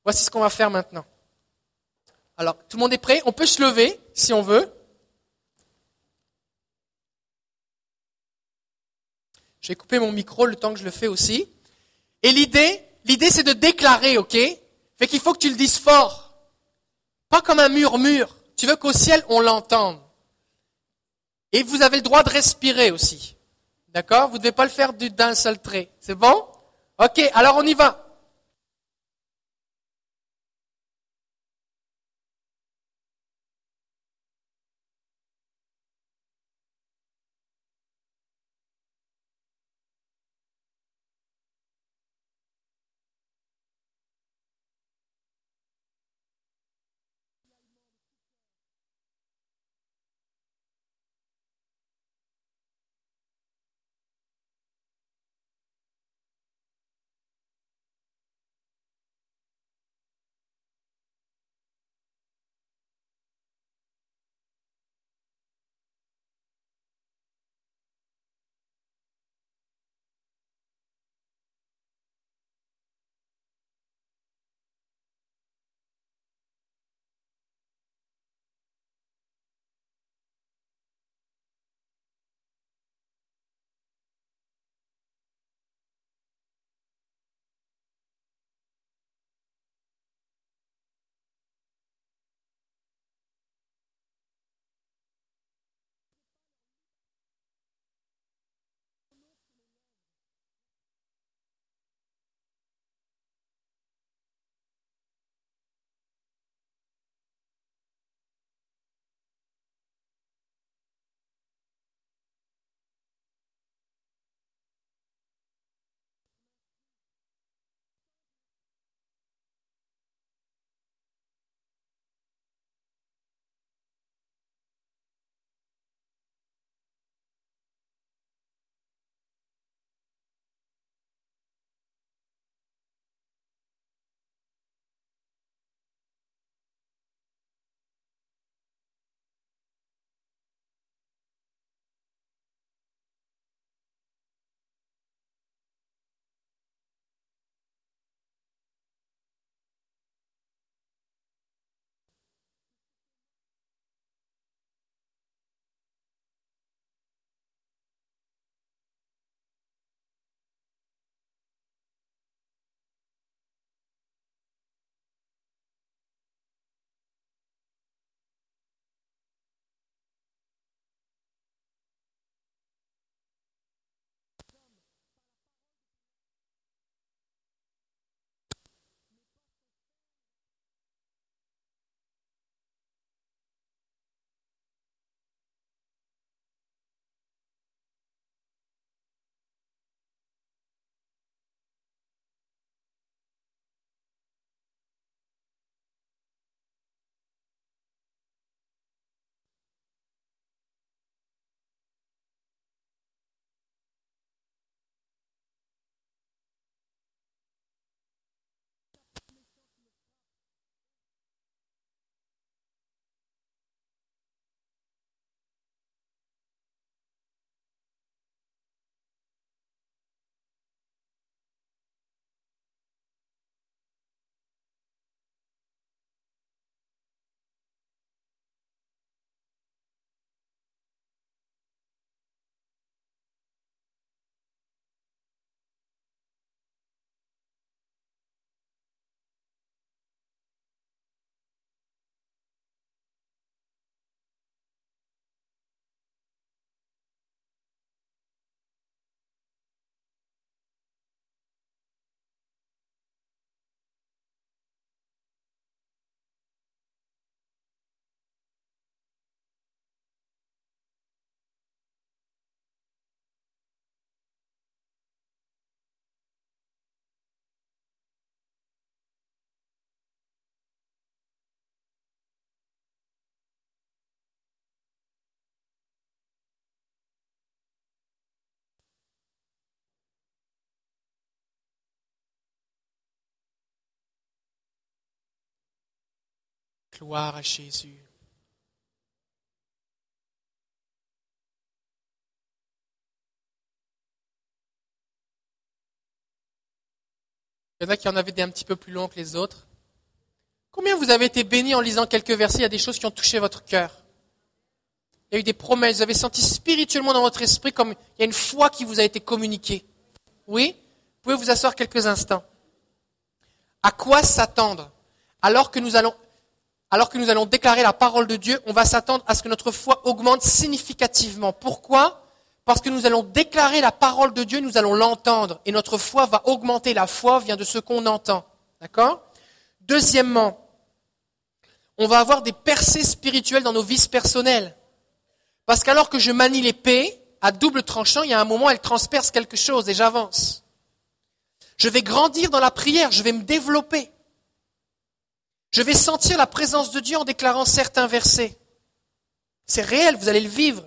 Voici ce qu'on va faire maintenant. Alors, tout le monde est prêt On peut se lever si on veut. Je vais couper mon micro le temps que je le fais aussi. Et l'idée, l'idée c'est de déclarer, ok Fait qu'il faut que tu le dises fort. Pas comme un murmure. Tu veux qu'au ciel on l'entende. Et vous avez le droit de respirer aussi. D'accord? Vous ne devez pas le faire d'un seul trait. C'est bon? Ok, alors on y va. Gloire à Jésus. Il y en a qui en avaient des un petit peu plus longs que les autres. Combien vous avez été bénis en lisant quelques versets? Il y a des choses qui ont touché votre cœur. Il y a eu des promesses. Vous avez senti spirituellement dans votre esprit comme il y a une foi qui vous a été communiquée. Oui? Vous pouvez vous asseoir quelques instants. À quoi s'attendre? Alors que nous allons alors que nous allons déclarer la parole de Dieu, on va s'attendre à ce que notre foi augmente significativement. Pourquoi? Parce que nous allons déclarer la parole de Dieu, nous allons l'entendre, et notre foi va augmenter. La foi vient de ce qu'on entend. D'accord? Deuxièmement, on va avoir des percées spirituelles dans nos vies personnelles. Parce qu'alors que je manie l'épée, à double tranchant, il y a un moment, elle transperce quelque chose et j'avance. Je vais grandir dans la prière, je vais me développer. Je vais sentir la présence de Dieu en déclarant certains versets. C'est réel, vous allez le vivre.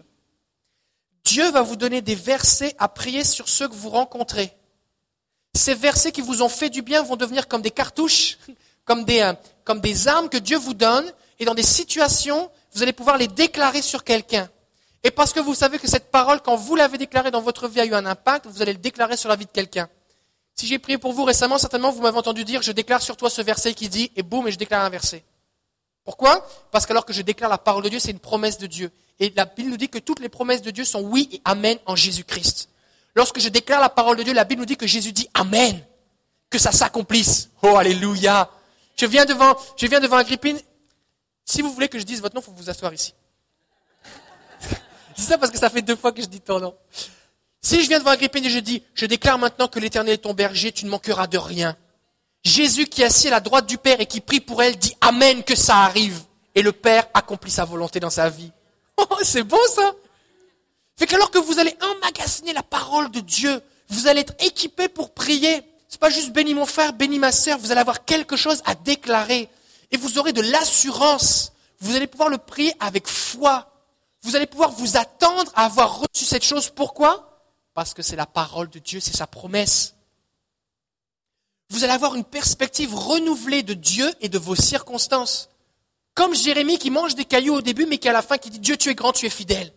Dieu va vous donner des versets à prier sur ceux que vous rencontrez. Ces versets qui vous ont fait du bien vont devenir comme des cartouches, [LAUGHS] comme des, euh, comme des armes que Dieu vous donne, et dans des situations, vous allez pouvoir les déclarer sur quelqu'un. Et parce que vous savez que cette parole, quand vous l'avez déclarée dans votre vie, a eu un impact, vous allez le déclarer sur la vie de quelqu'un. Si j'ai prié pour vous récemment, certainement vous m'avez entendu dire, je déclare sur toi ce verset qui dit, et boum, et je déclare un verset. Pourquoi? Parce qu'alors que je déclare la parole de Dieu, c'est une promesse de Dieu. Et la Bible nous dit que toutes les promesses de Dieu sont oui et amen en Jésus-Christ. Lorsque je déclare la parole de Dieu, la Bible nous dit que Jésus dit amen. Que ça s'accomplisse. Oh, alléluia. Je viens devant, je viens devant Agrippine. Si vous voulez que je dise votre nom, il faut vous asseoir ici. [LAUGHS] C'est ça parce que ça fait deux fois que je dis ton nom. Si je viens devant Agrippine et je dis, je déclare maintenant que l'éternel est ton berger, tu ne manqueras de rien. Jésus qui est assis à la droite du Père et qui prie pour elle dit Amen que ça arrive. Et le Père accomplit sa volonté dans sa vie. [LAUGHS] Oh, c'est beau ça. Fait qu'alors que vous allez emmagasiner la parole de Dieu, vous allez être équipé pour prier. C'est pas juste béni mon frère, béni ma sœur, vous allez avoir quelque chose à déclarer. Et vous aurez de l'assurance. Vous allez pouvoir le prier avec foi. Vous allez pouvoir vous attendre à avoir reçu cette chose. Pourquoi? Parce que c'est la parole de Dieu, c'est sa promesse. Vous allez avoir une perspective renouvelée de Dieu et de vos circonstances. Comme Jérémie qui mange des cailloux au début, mais qui à la fin dit Dieu, tu es grand, tu es fidèle.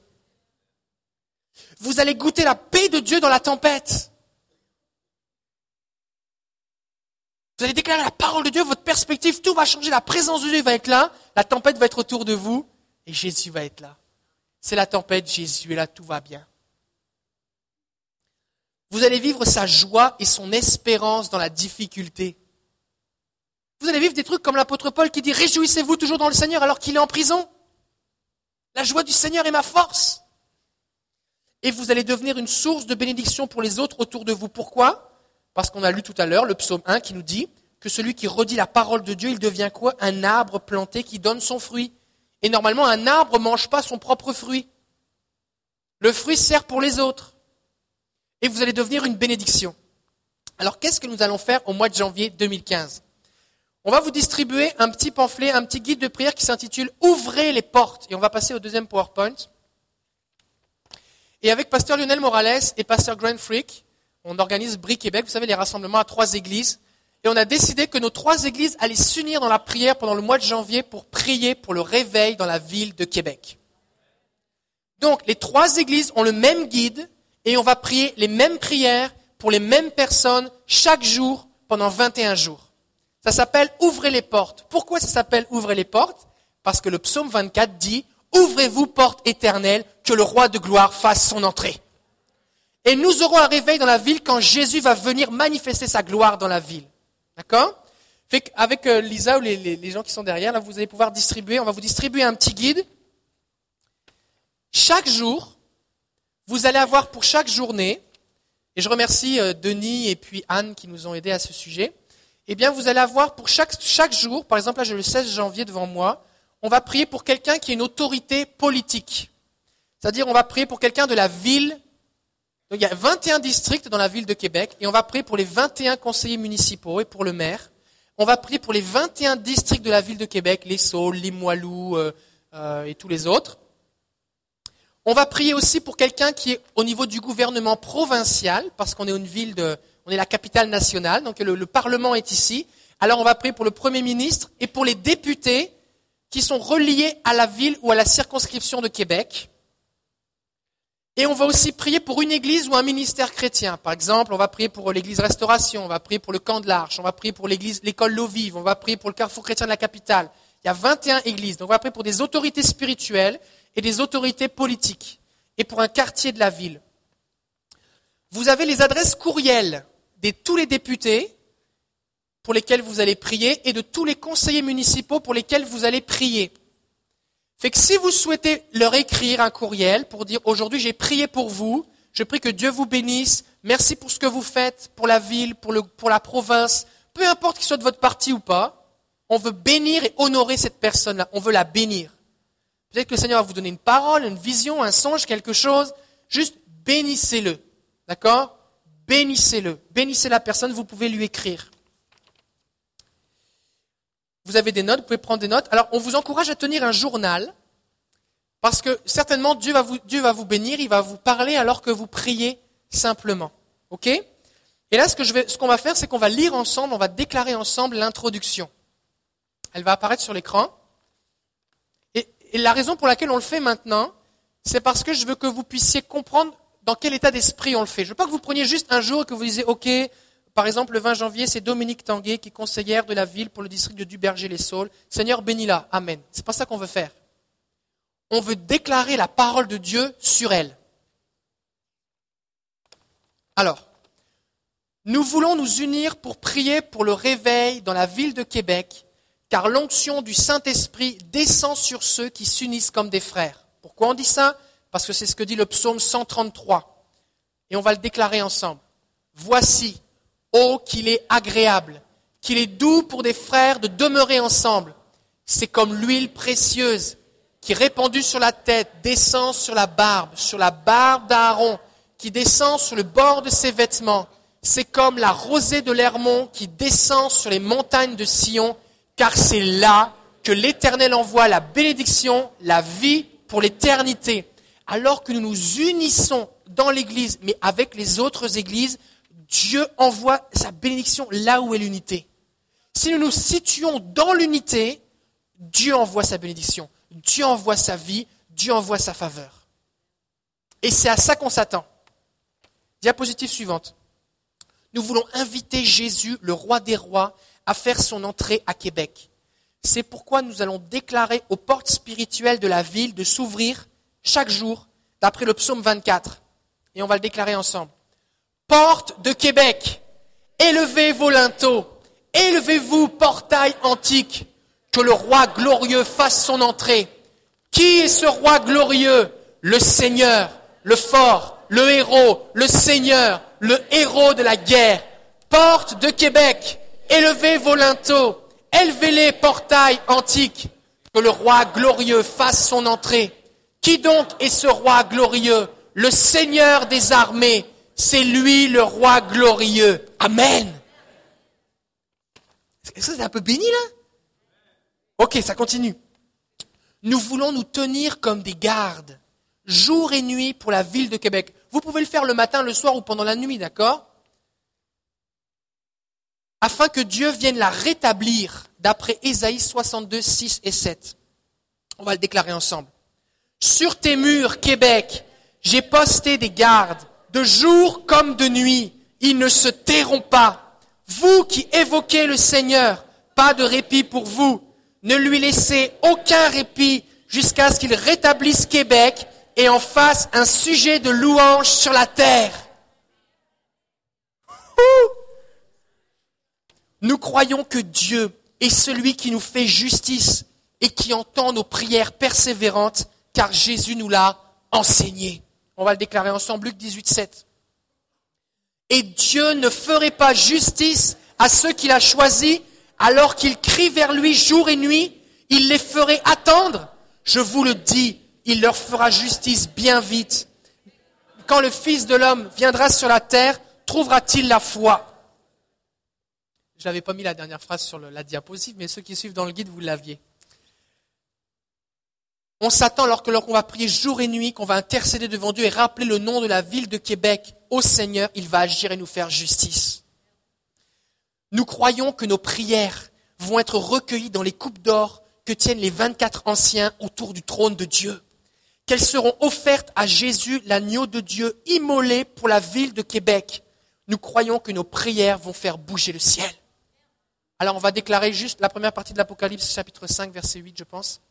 Vous allez goûter la paix de Dieu dans la tempête. Vous allez déclarer la parole de Dieu, votre perspective, tout va changer, la présence de Dieu va être là, la tempête va être autour de vous, et Jésus va être là. C'est la tempête, Jésus est là, tout va bien. Vous allez vivre sa joie et son espérance dans la difficulté. Vous allez vivre des trucs comme l'apôtre Paul qui dit Réjouissez-vous toujours dans le Seigneur alors qu'il est en prison. La joie du Seigneur est ma force. Et vous allez devenir une source de bénédiction pour les autres autour de vous. Pourquoi? Parce qu'on a lu tout à l'heure le psaume 1 qui nous dit que celui qui redit la parole de Dieu, il devient quoi? Un arbre planté qui donne son fruit. Et normalement, un arbre ne mange pas son propre fruit. Le fruit sert pour les autres. Et vous allez devenir une bénédiction. Alors qu'est-ce que nous allons faire au mois de janvier 2015 on va vous distribuer un petit pamphlet, un petit guide de prière qui s'intitule Ouvrez les portes. Et on va passer au deuxième PowerPoint. Et avec Pasteur Lionel Morales et Pasteur Grant Frick, on organise Brie Québec, vous savez, les rassemblements à trois églises. Et on a décidé que nos trois églises allaient s'unir dans la prière pendant le mois de janvier pour prier pour le réveil dans la ville de Québec. Donc, les trois églises ont le même guide et on va prier les mêmes prières pour les mêmes personnes chaque jour pendant 21 jours. Ça s'appelle Ouvrez les portes. Pourquoi ça s'appelle Ouvrez les portes? Parce que le psaume 24 dit Ouvrez-vous, porte éternelle, que le roi de gloire fasse son entrée. Et nous aurons un réveil dans la ville quand Jésus va venir manifester sa gloire dans la ville. D'accord? Avec euh, Lisa ou les, gens qui sont derrière, là, vous allez pouvoir distribuer, on va vous distribuer un petit guide. Chaque jour, vous allez avoir pour chaque journée, et je remercie euh, Denis et puis Anne qui nous ont aidés à ce sujet, eh bien, vous allez avoir pour chaque, jour, par exemple, là, j'ai le 16 janvier devant moi, on va prier pour quelqu'un qui est une autorité politique. C'est-à-dire, on va prier pour quelqu'un de la ville. Donc, il y a 21 districts dans la ville de Québec, et on va prier pour les 21 conseillers municipaux et pour le maire. On va prier pour les 21 districts de la ville de Québec, les Saules, les euh, euh, et tous les autres. On va prier aussi pour quelqu'un qui est au niveau du gouvernement provincial, parce qu'on est une ville de, on est la capitale nationale, donc le, Parlement est ici. Alors on va prier pour le Premier ministre et pour les députés qui sont reliés à la ville ou à la circonscription de Québec. Et on va aussi prier pour une église ou un ministère chrétien. Par exemple, on va prier pour l'église Restauration, on va prier pour le camp de l'Arche, on va prier pour l'église, l'école L'eau vive, on va prier pour le carrefour chrétien de la capitale. Il y a 21 églises. Donc on va prier pour des autorités spirituelles et des autorités politiques et pour un quartier de la ville. Vous avez les adresses courriels de tous les députés pour lesquels vous allez prier et de tous les conseillers municipaux pour lesquels vous allez prier. Fait que si vous souhaitez leur écrire un courriel pour dire aujourd'hui j'ai prié pour vous, je prie que Dieu vous bénisse, merci pour ce que vous faites pour la ville, pour, pour la province, peu importe qu'il soit de votre parti ou pas, on veut bénir et honorer cette personne-là, on veut la bénir. Peut-être que le Seigneur va vous donner une parole, une vision, un songe, quelque chose, juste bénissez-le. D'accord? Bénissez-le. Bénissez la personne, vous pouvez lui écrire. Vous avez des notes, vous pouvez prendre des notes. Alors, on vous encourage à tenir un journal, parce que certainement Dieu va vous, bénir, il va vous parler alors que vous priez simplement. OK? Et là, ce qu'on va faire, c'est qu'on va lire ensemble, on va déclarer ensemble l'introduction. Elle va apparaître sur l'écran. Et, la raison pour laquelle on le fait maintenant, c'est parce que je veux que vous puissiez comprendre dans quel état d'esprit on le fait. Je veux pas que vous preniez juste un jour et que vous disiez, OK, par exemple, le 20 janvier, c'est Dominique Tanguay qui est conseillère de la ville pour le district de Duberger-les-Saules. Seigneur, bénis-la. Amen. C'est pas ça qu'on veut faire. On veut déclarer la parole de Dieu sur elle. Alors, nous voulons nous unir pour prier pour le réveil dans la ville de Québec, car l'onction du Saint-Esprit descend sur ceux qui s'unissent comme des frères. Pourquoi on dit ça? Parce que c'est ce que dit le psaume 133. Et on va le déclarer ensemble. Voici, Oh, qu'il est agréable, qu'il est doux pour des frères de demeurer ensemble. C'est comme l'huile précieuse qui, répandue sur la tête, descend sur la barbe, sur la barbe d'Aaron, qui descend sur le bord de ses vêtements. C'est comme la rosée de l'Hermont qui descend sur les montagnes de Sion, car c'est là que l'Éternel envoie la bénédiction, la vie pour l'éternité. Alors que nous nous unissons dans l'Église, mais avec les autres Églises, Dieu envoie sa bénédiction là où est l'unité. Si nous nous situons dans l'unité, Dieu envoie sa bénédiction, Dieu envoie sa vie, Dieu envoie sa faveur. Et c'est à ça qu'on s'attend. Diapositive suivante. Nous voulons inviter Jésus, le roi des rois, à faire son entrée à Québec. C'est pourquoi nous allons déclarer aux portes spirituelles de la ville de s'ouvrir chaque jour, d'après le psaume 24. Et on va le déclarer ensemble porte de Québec, élevez vos linteaux, élevez-vous, portail antique, que le roi glorieux fasse son entrée. Qui est ce roi glorieux? Le Seigneur, le fort, le héros, le Seigneur, le héros de la guerre. Porte de Québec, élevez vos linteaux, élevez-les, portails antiques, que le roi glorieux fasse son entrée. Qui donc est ce roi glorieux Le Seigneur des armées, c'est lui le roi glorieux. Amen. C'est un peu béni là? Ok, ça continue. Nous voulons nous tenir comme des gardes, jour et nuit pour la ville de Québec. Vous pouvez le faire le matin, le soir ou pendant la nuit, d'accord? Afin que Dieu vienne la rétablir, d'après Ésaïe 62, 6 et 7. On va le déclarer ensemble. Sur tes murs, Québec, j'ai posté des gardes de jour comme de nuit, ils ne se tairont pas. Vous qui évoquez le Seigneur, pas de répit pour vous. Ne lui laissez aucun répit jusqu'à ce qu'il rétablisse Québec et en fasse un sujet de louange sur la terre. Nous croyons que Dieu est celui qui nous fait justice et qui entend nos prières persévérantes, car Jésus nous l'a enseigné. On va le déclarer ensemble, Luc 18, 7. Et Dieu ne ferait pas justice à ceux qu'il a choisis alors qu'ils crient vers lui jour et nuit. Il les ferait attendre. Je vous le dis, il leur fera justice bien vite. Quand le Fils de l'homme viendra sur la terre, trouvera-t-il la foi? Je n'avais pas mis la dernière phrase sur la diapositive, mais ceux qui suivent dans le guide, vous l'aviez. On s'attend alors que lorsqu'on va prier jour et nuit, qu'on va intercéder devant Dieu et rappeler le nom de la ville de Québec au Seigneur, il va agir et nous faire justice. Nous croyons que nos prières vont être recueillies dans les coupes d'or que tiennent les 24 anciens autour du trône de Dieu. Qu'elles seront offertes à Jésus, l'agneau de Dieu, immolé pour la ville de Québec. Nous croyons que nos prières vont faire bouger le ciel. Alors on va déclarer juste la première partie de l'Apocalypse, chapitre 5, verset 8, je pense.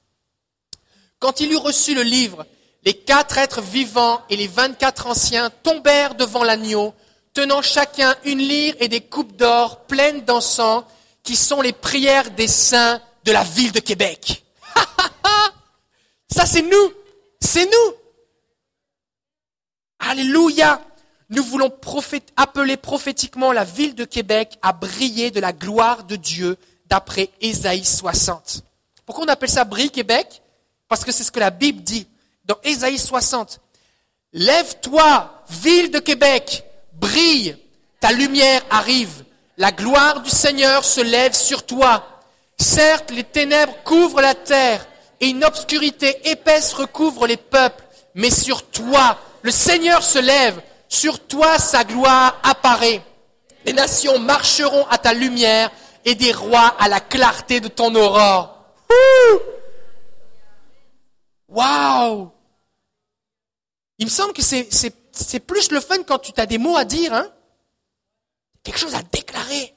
Quand il eut reçu le livre, les quatre êtres vivants et les vingt-quatre anciens tombèrent devant l'agneau, tenant chacun une lyre et des coupes d'or pleines d'encens, qui sont les prières des saints de la ville de Québec. [LAUGHS] Ça c'est nous, c'est nous. Alléluia. Nous voulons appeler prophétiquement la ville de Québec à briller de la gloire de Dieu d'après Ésaïe 60. Pourquoi on appelle ça brille Québec? Parce que c'est ce que la Bible dit dans Ésaïe 60. Lève-toi, ville de Québec, brille, ta lumière arrive, la gloire du Seigneur se lève sur toi. Certes, les ténèbres couvrent la terre et une obscurité épaisse recouvre les peuples, mais sur toi, le Seigneur se lève, sur toi sa gloire apparaît. Les nations marcheront à ta lumière et des rois à la clarté de ton aurore. Waouh Il me semble que c'est plus le fun quand tu as des mots à dire, hein Quelque chose à déclarer.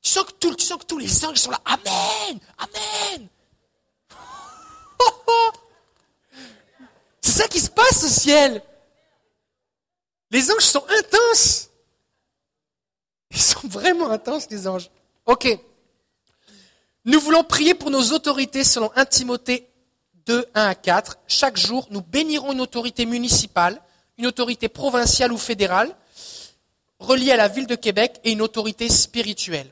Tu sens que, tout, tu sens que tous les anges sont là. Amen Amen [LAUGHS] C'est ça qui se passe au ciel. Les anges sont intenses. Ils sont vraiment intenses, les anges. Ok. Nous voulons prier pour nos autorités selon 1 Timothée 2, 1 à 4. Chaque jour, nous bénirons une autorité municipale, une autorité provinciale ou fédérale, reliée à la ville de Québec, et une autorité spirituelle.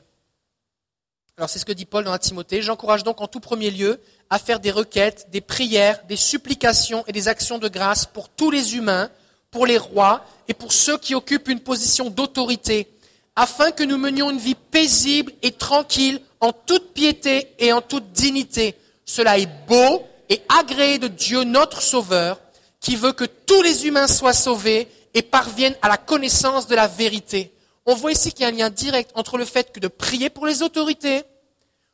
Alors c'est ce que dit Paul dans 1 Timothée. J'encourage donc en tout premier lieu à faire des requêtes, des prières, des supplications et des actions de grâce pour tous les humains, pour les rois et pour ceux qui occupent une position d'autorité, afin que nous menions une vie paisible et tranquille en toute piété et en toute dignité. Cela est beau et agréé de Dieu notre Sauveur, qui veut que tous les humains soient sauvés et parviennent à la connaissance de la vérité. On voit ici qu'il y a un lien direct entre le fait que de prier pour les autorités,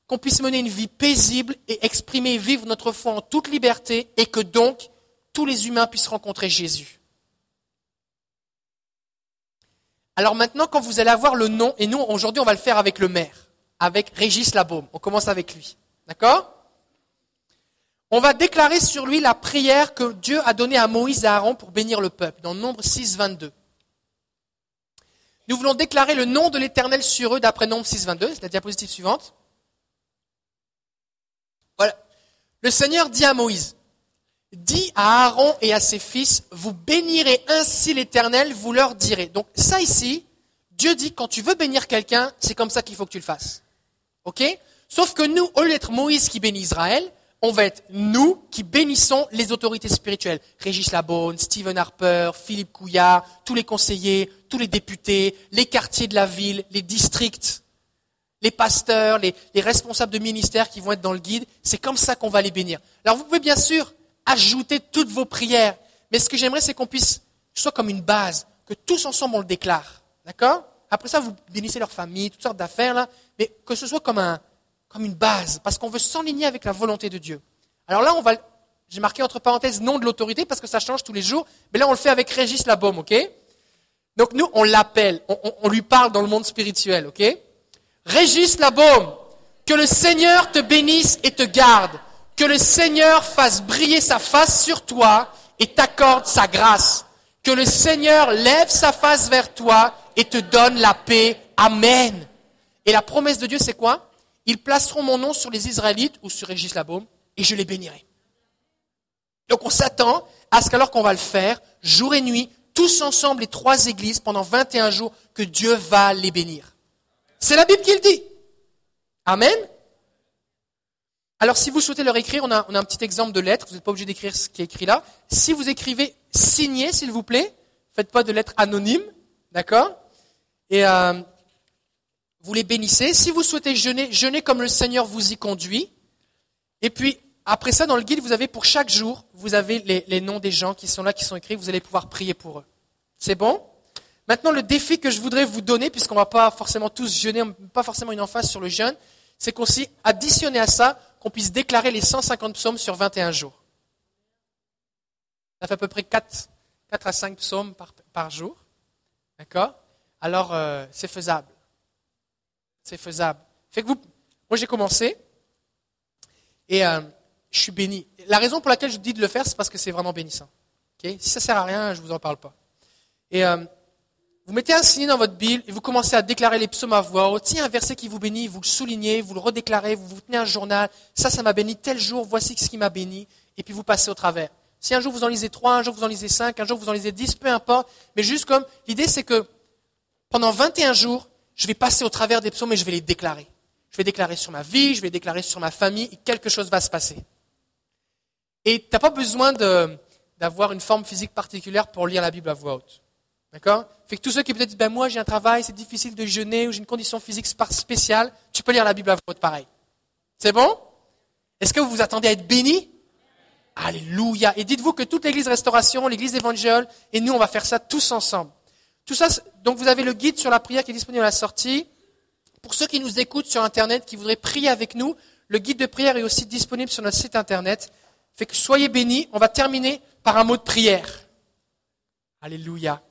qu'on puisse mener une vie paisible et exprimer et vivre notre foi en toute liberté, et que donc tous les humains puissent rencontrer Jésus. Alors maintenant, quand vous allez avoir le nom, et nous, aujourd'hui, on va le faire avec le maire, avec Régis Labaume. On commence avec lui. D'accord? On va déclarer sur lui la prière que Dieu a donnée à Moïse et à Aaron pour bénir le peuple, dans Nombre 6, 22. Nous voulons déclarer le nom de l'Éternel sur eux d'après Nombre 6, 22. C'est la diapositive suivante. Voilà. Le Seigneur dit à Moïse, Dis à Aaron et à ses fils, vous bénirez ainsi l'Éternel, vous leur direz. Donc ça ici, Dieu dit, quand tu veux bénir quelqu'un, c'est comme ça qu'il faut que tu le fasses. OK? Sauf que nous, au lieu d'être Moïse qui bénit Israël, on va être nous qui bénissons les autorités spirituelles. Régis Labonne, Stephen Harper, Philippe Couillard, tous les conseillers, tous les députés, les quartiers de la ville, les districts, les pasteurs, les, les responsables de ministères qui vont être dans le guide. C'est comme ça qu'on va les bénir. Alors vous pouvez bien sûr ajouter toutes vos prières. Mais ce que j'aimerais, c'est qu'on puisse, soit comme une base, que tous ensemble on le déclare. D'accord? Après ça, vous bénissez leur famille, toutes sortes d'affaires, là, mais que ce soit comme, un, comme une base, parce qu'on veut s'enligner avec la volonté de Dieu. Alors là, on va, j'ai marqué entre parenthèses nom de l'autorité, parce que ça change tous les jours, mais là, on le fait avec Régis Labaume, ok? Donc nous, on l'appelle, on, on, lui parle dans le monde spirituel, ok? Régis Labaume, que le Seigneur te bénisse et te garde que le Seigneur fasse briller sa face sur toi et t'accorde sa grâce. Que le Seigneur lève sa face vers toi et te donne la paix. Amen. Et la promesse de Dieu, c'est quoi? Ils placeront mon nom sur les Israélites ou sur Régis Labaume et je les bénirai. Donc on s'attend à ce qu'alors qu'on va le faire, jour et nuit, tous ensemble, les trois églises, pendant 21 jours, que Dieu va les bénir. C'est la Bible qui le dit. Amen. Alors, si vous souhaitez leur écrire, on a, un petit exemple de lettre. Vous n'êtes pas obligé d'écrire ce qui est écrit là. Si vous écrivez signé, s'il vous plaît, faites pas de lettres anonymes, d'accord? Et euh, vous les bénissez. Si vous souhaitez jeûner, jeûnez comme le Seigneur vous y conduit. Et puis, après ça, dans le guide, vous avez pour chaque jour, vous avez les, les noms des gens qui sont là, qui sont écrits. Vous allez pouvoir prier pour eux. C'est bon? Maintenant, le défi que je voudrais vous donner, puisqu'on va pas forcément tous jeûner, pas forcément une emphase sur le jeûne, c'est qu'aussi, additionné à ça, qu'on puisse déclarer les 150 psaumes sur 21 jours. Ça fait à peu près 4, 4 à 5 psaumes par, jour. D'accord? Alors, euh, c'est faisable. C'est faisable. Fait que vous, moi, j'ai commencé et euh, je suis béni. La raison pour laquelle je vous dis de le faire, c'est parce que c'est vraiment bénissant. Si ça sert à rien, je vous en parle pas. Et euh, vous mettez un signe dans votre Bible et vous commencez à déclarer les psaumes à voix haute. A un verset qui vous bénit, vous le soulignez, vous le redéclarez, vous vous tenez un journal. Ça, ça m'a béni tel jour, voici ce qui m'a béni. Et puis vous passez au travers. Si un jour vous en lisez trois, un jour vous en lisez cinq, un jour vous en lisez dix, peu importe. Mais juste comme, l'idée c'est que pendant 21 jours, je vais passer au travers des psaumes et je vais les déclarer. Je vais déclarer sur ma vie, je vais déclarer sur ma famille, et quelque chose va se passer. Et tu n'as pas besoin d'avoir une forme physique particulière pour lire la Bible à voix haute. D'accord? Fait que tous ceux qui peut-être disent, ben moi j'ai un travail, c'est difficile de jeûner, ou j'ai une condition physique spéciale, tu peux lire la Bible à haute pareil. C'est bon? Est-ce que vous vous attendez à être béni? Alléluia. Et dites-vous que toute l'église restauration, l'église évangile, et nous on va faire ça tous ensemble. Tout ça, donc vous avez le guide sur la prière qui est disponible à la sortie. Pour ceux qui nous écoutent sur Internet, qui voudraient prier avec nous, le guide de prière est aussi disponible sur notre site Internet. Fait que soyez bénis. On va terminer par un mot de prière. Alléluia.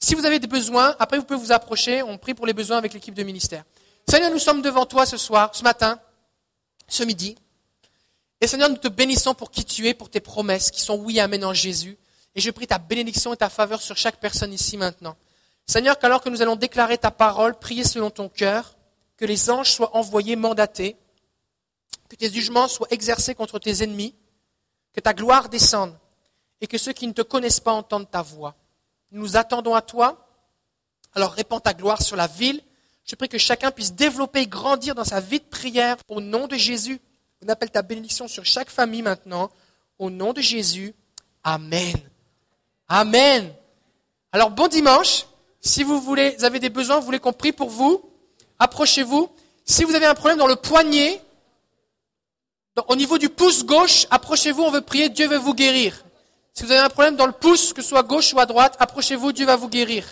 Si vous avez des besoins, après vous pouvez vous approcher. On prie pour les besoins avec l'équipe de ministère. Seigneur, nous sommes devant toi ce soir, ce matin, ce midi. Et Seigneur, nous te bénissons pour qui tu es, pour tes promesses qui sont oui amen en Jésus. Et je prie ta bénédiction et ta faveur sur chaque personne ici maintenant. Seigneur, qu'alors que nous allons déclarer ta parole, prier selon ton cœur, que les anges soient envoyés, mandatés, que tes jugements soient exercés contre tes ennemis, que ta gloire descende, et que ceux qui ne te connaissent pas entendent ta voix. Nous attendons à toi, alors répands ta gloire sur la ville. Je prie que chacun puisse développer et grandir dans sa vie de prière au nom de Jésus. On appelle ta bénédiction sur chaque famille maintenant. Au nom de Jésus. Amen. Amen. Alors bon dimanche. Si vous voulez, vous avez des besoins, vous voulez qu'on prie pour vous, approchez-vous. Si vous avez un problème dans le poignet, au niveau du pouce gauche, approchez-vous, on veut prier, Dieu veut vous guérir. Si vous avez un problème dans le pouce, que ce soit gauche ou à droite, approchez-vous, Dieu va vous guérir.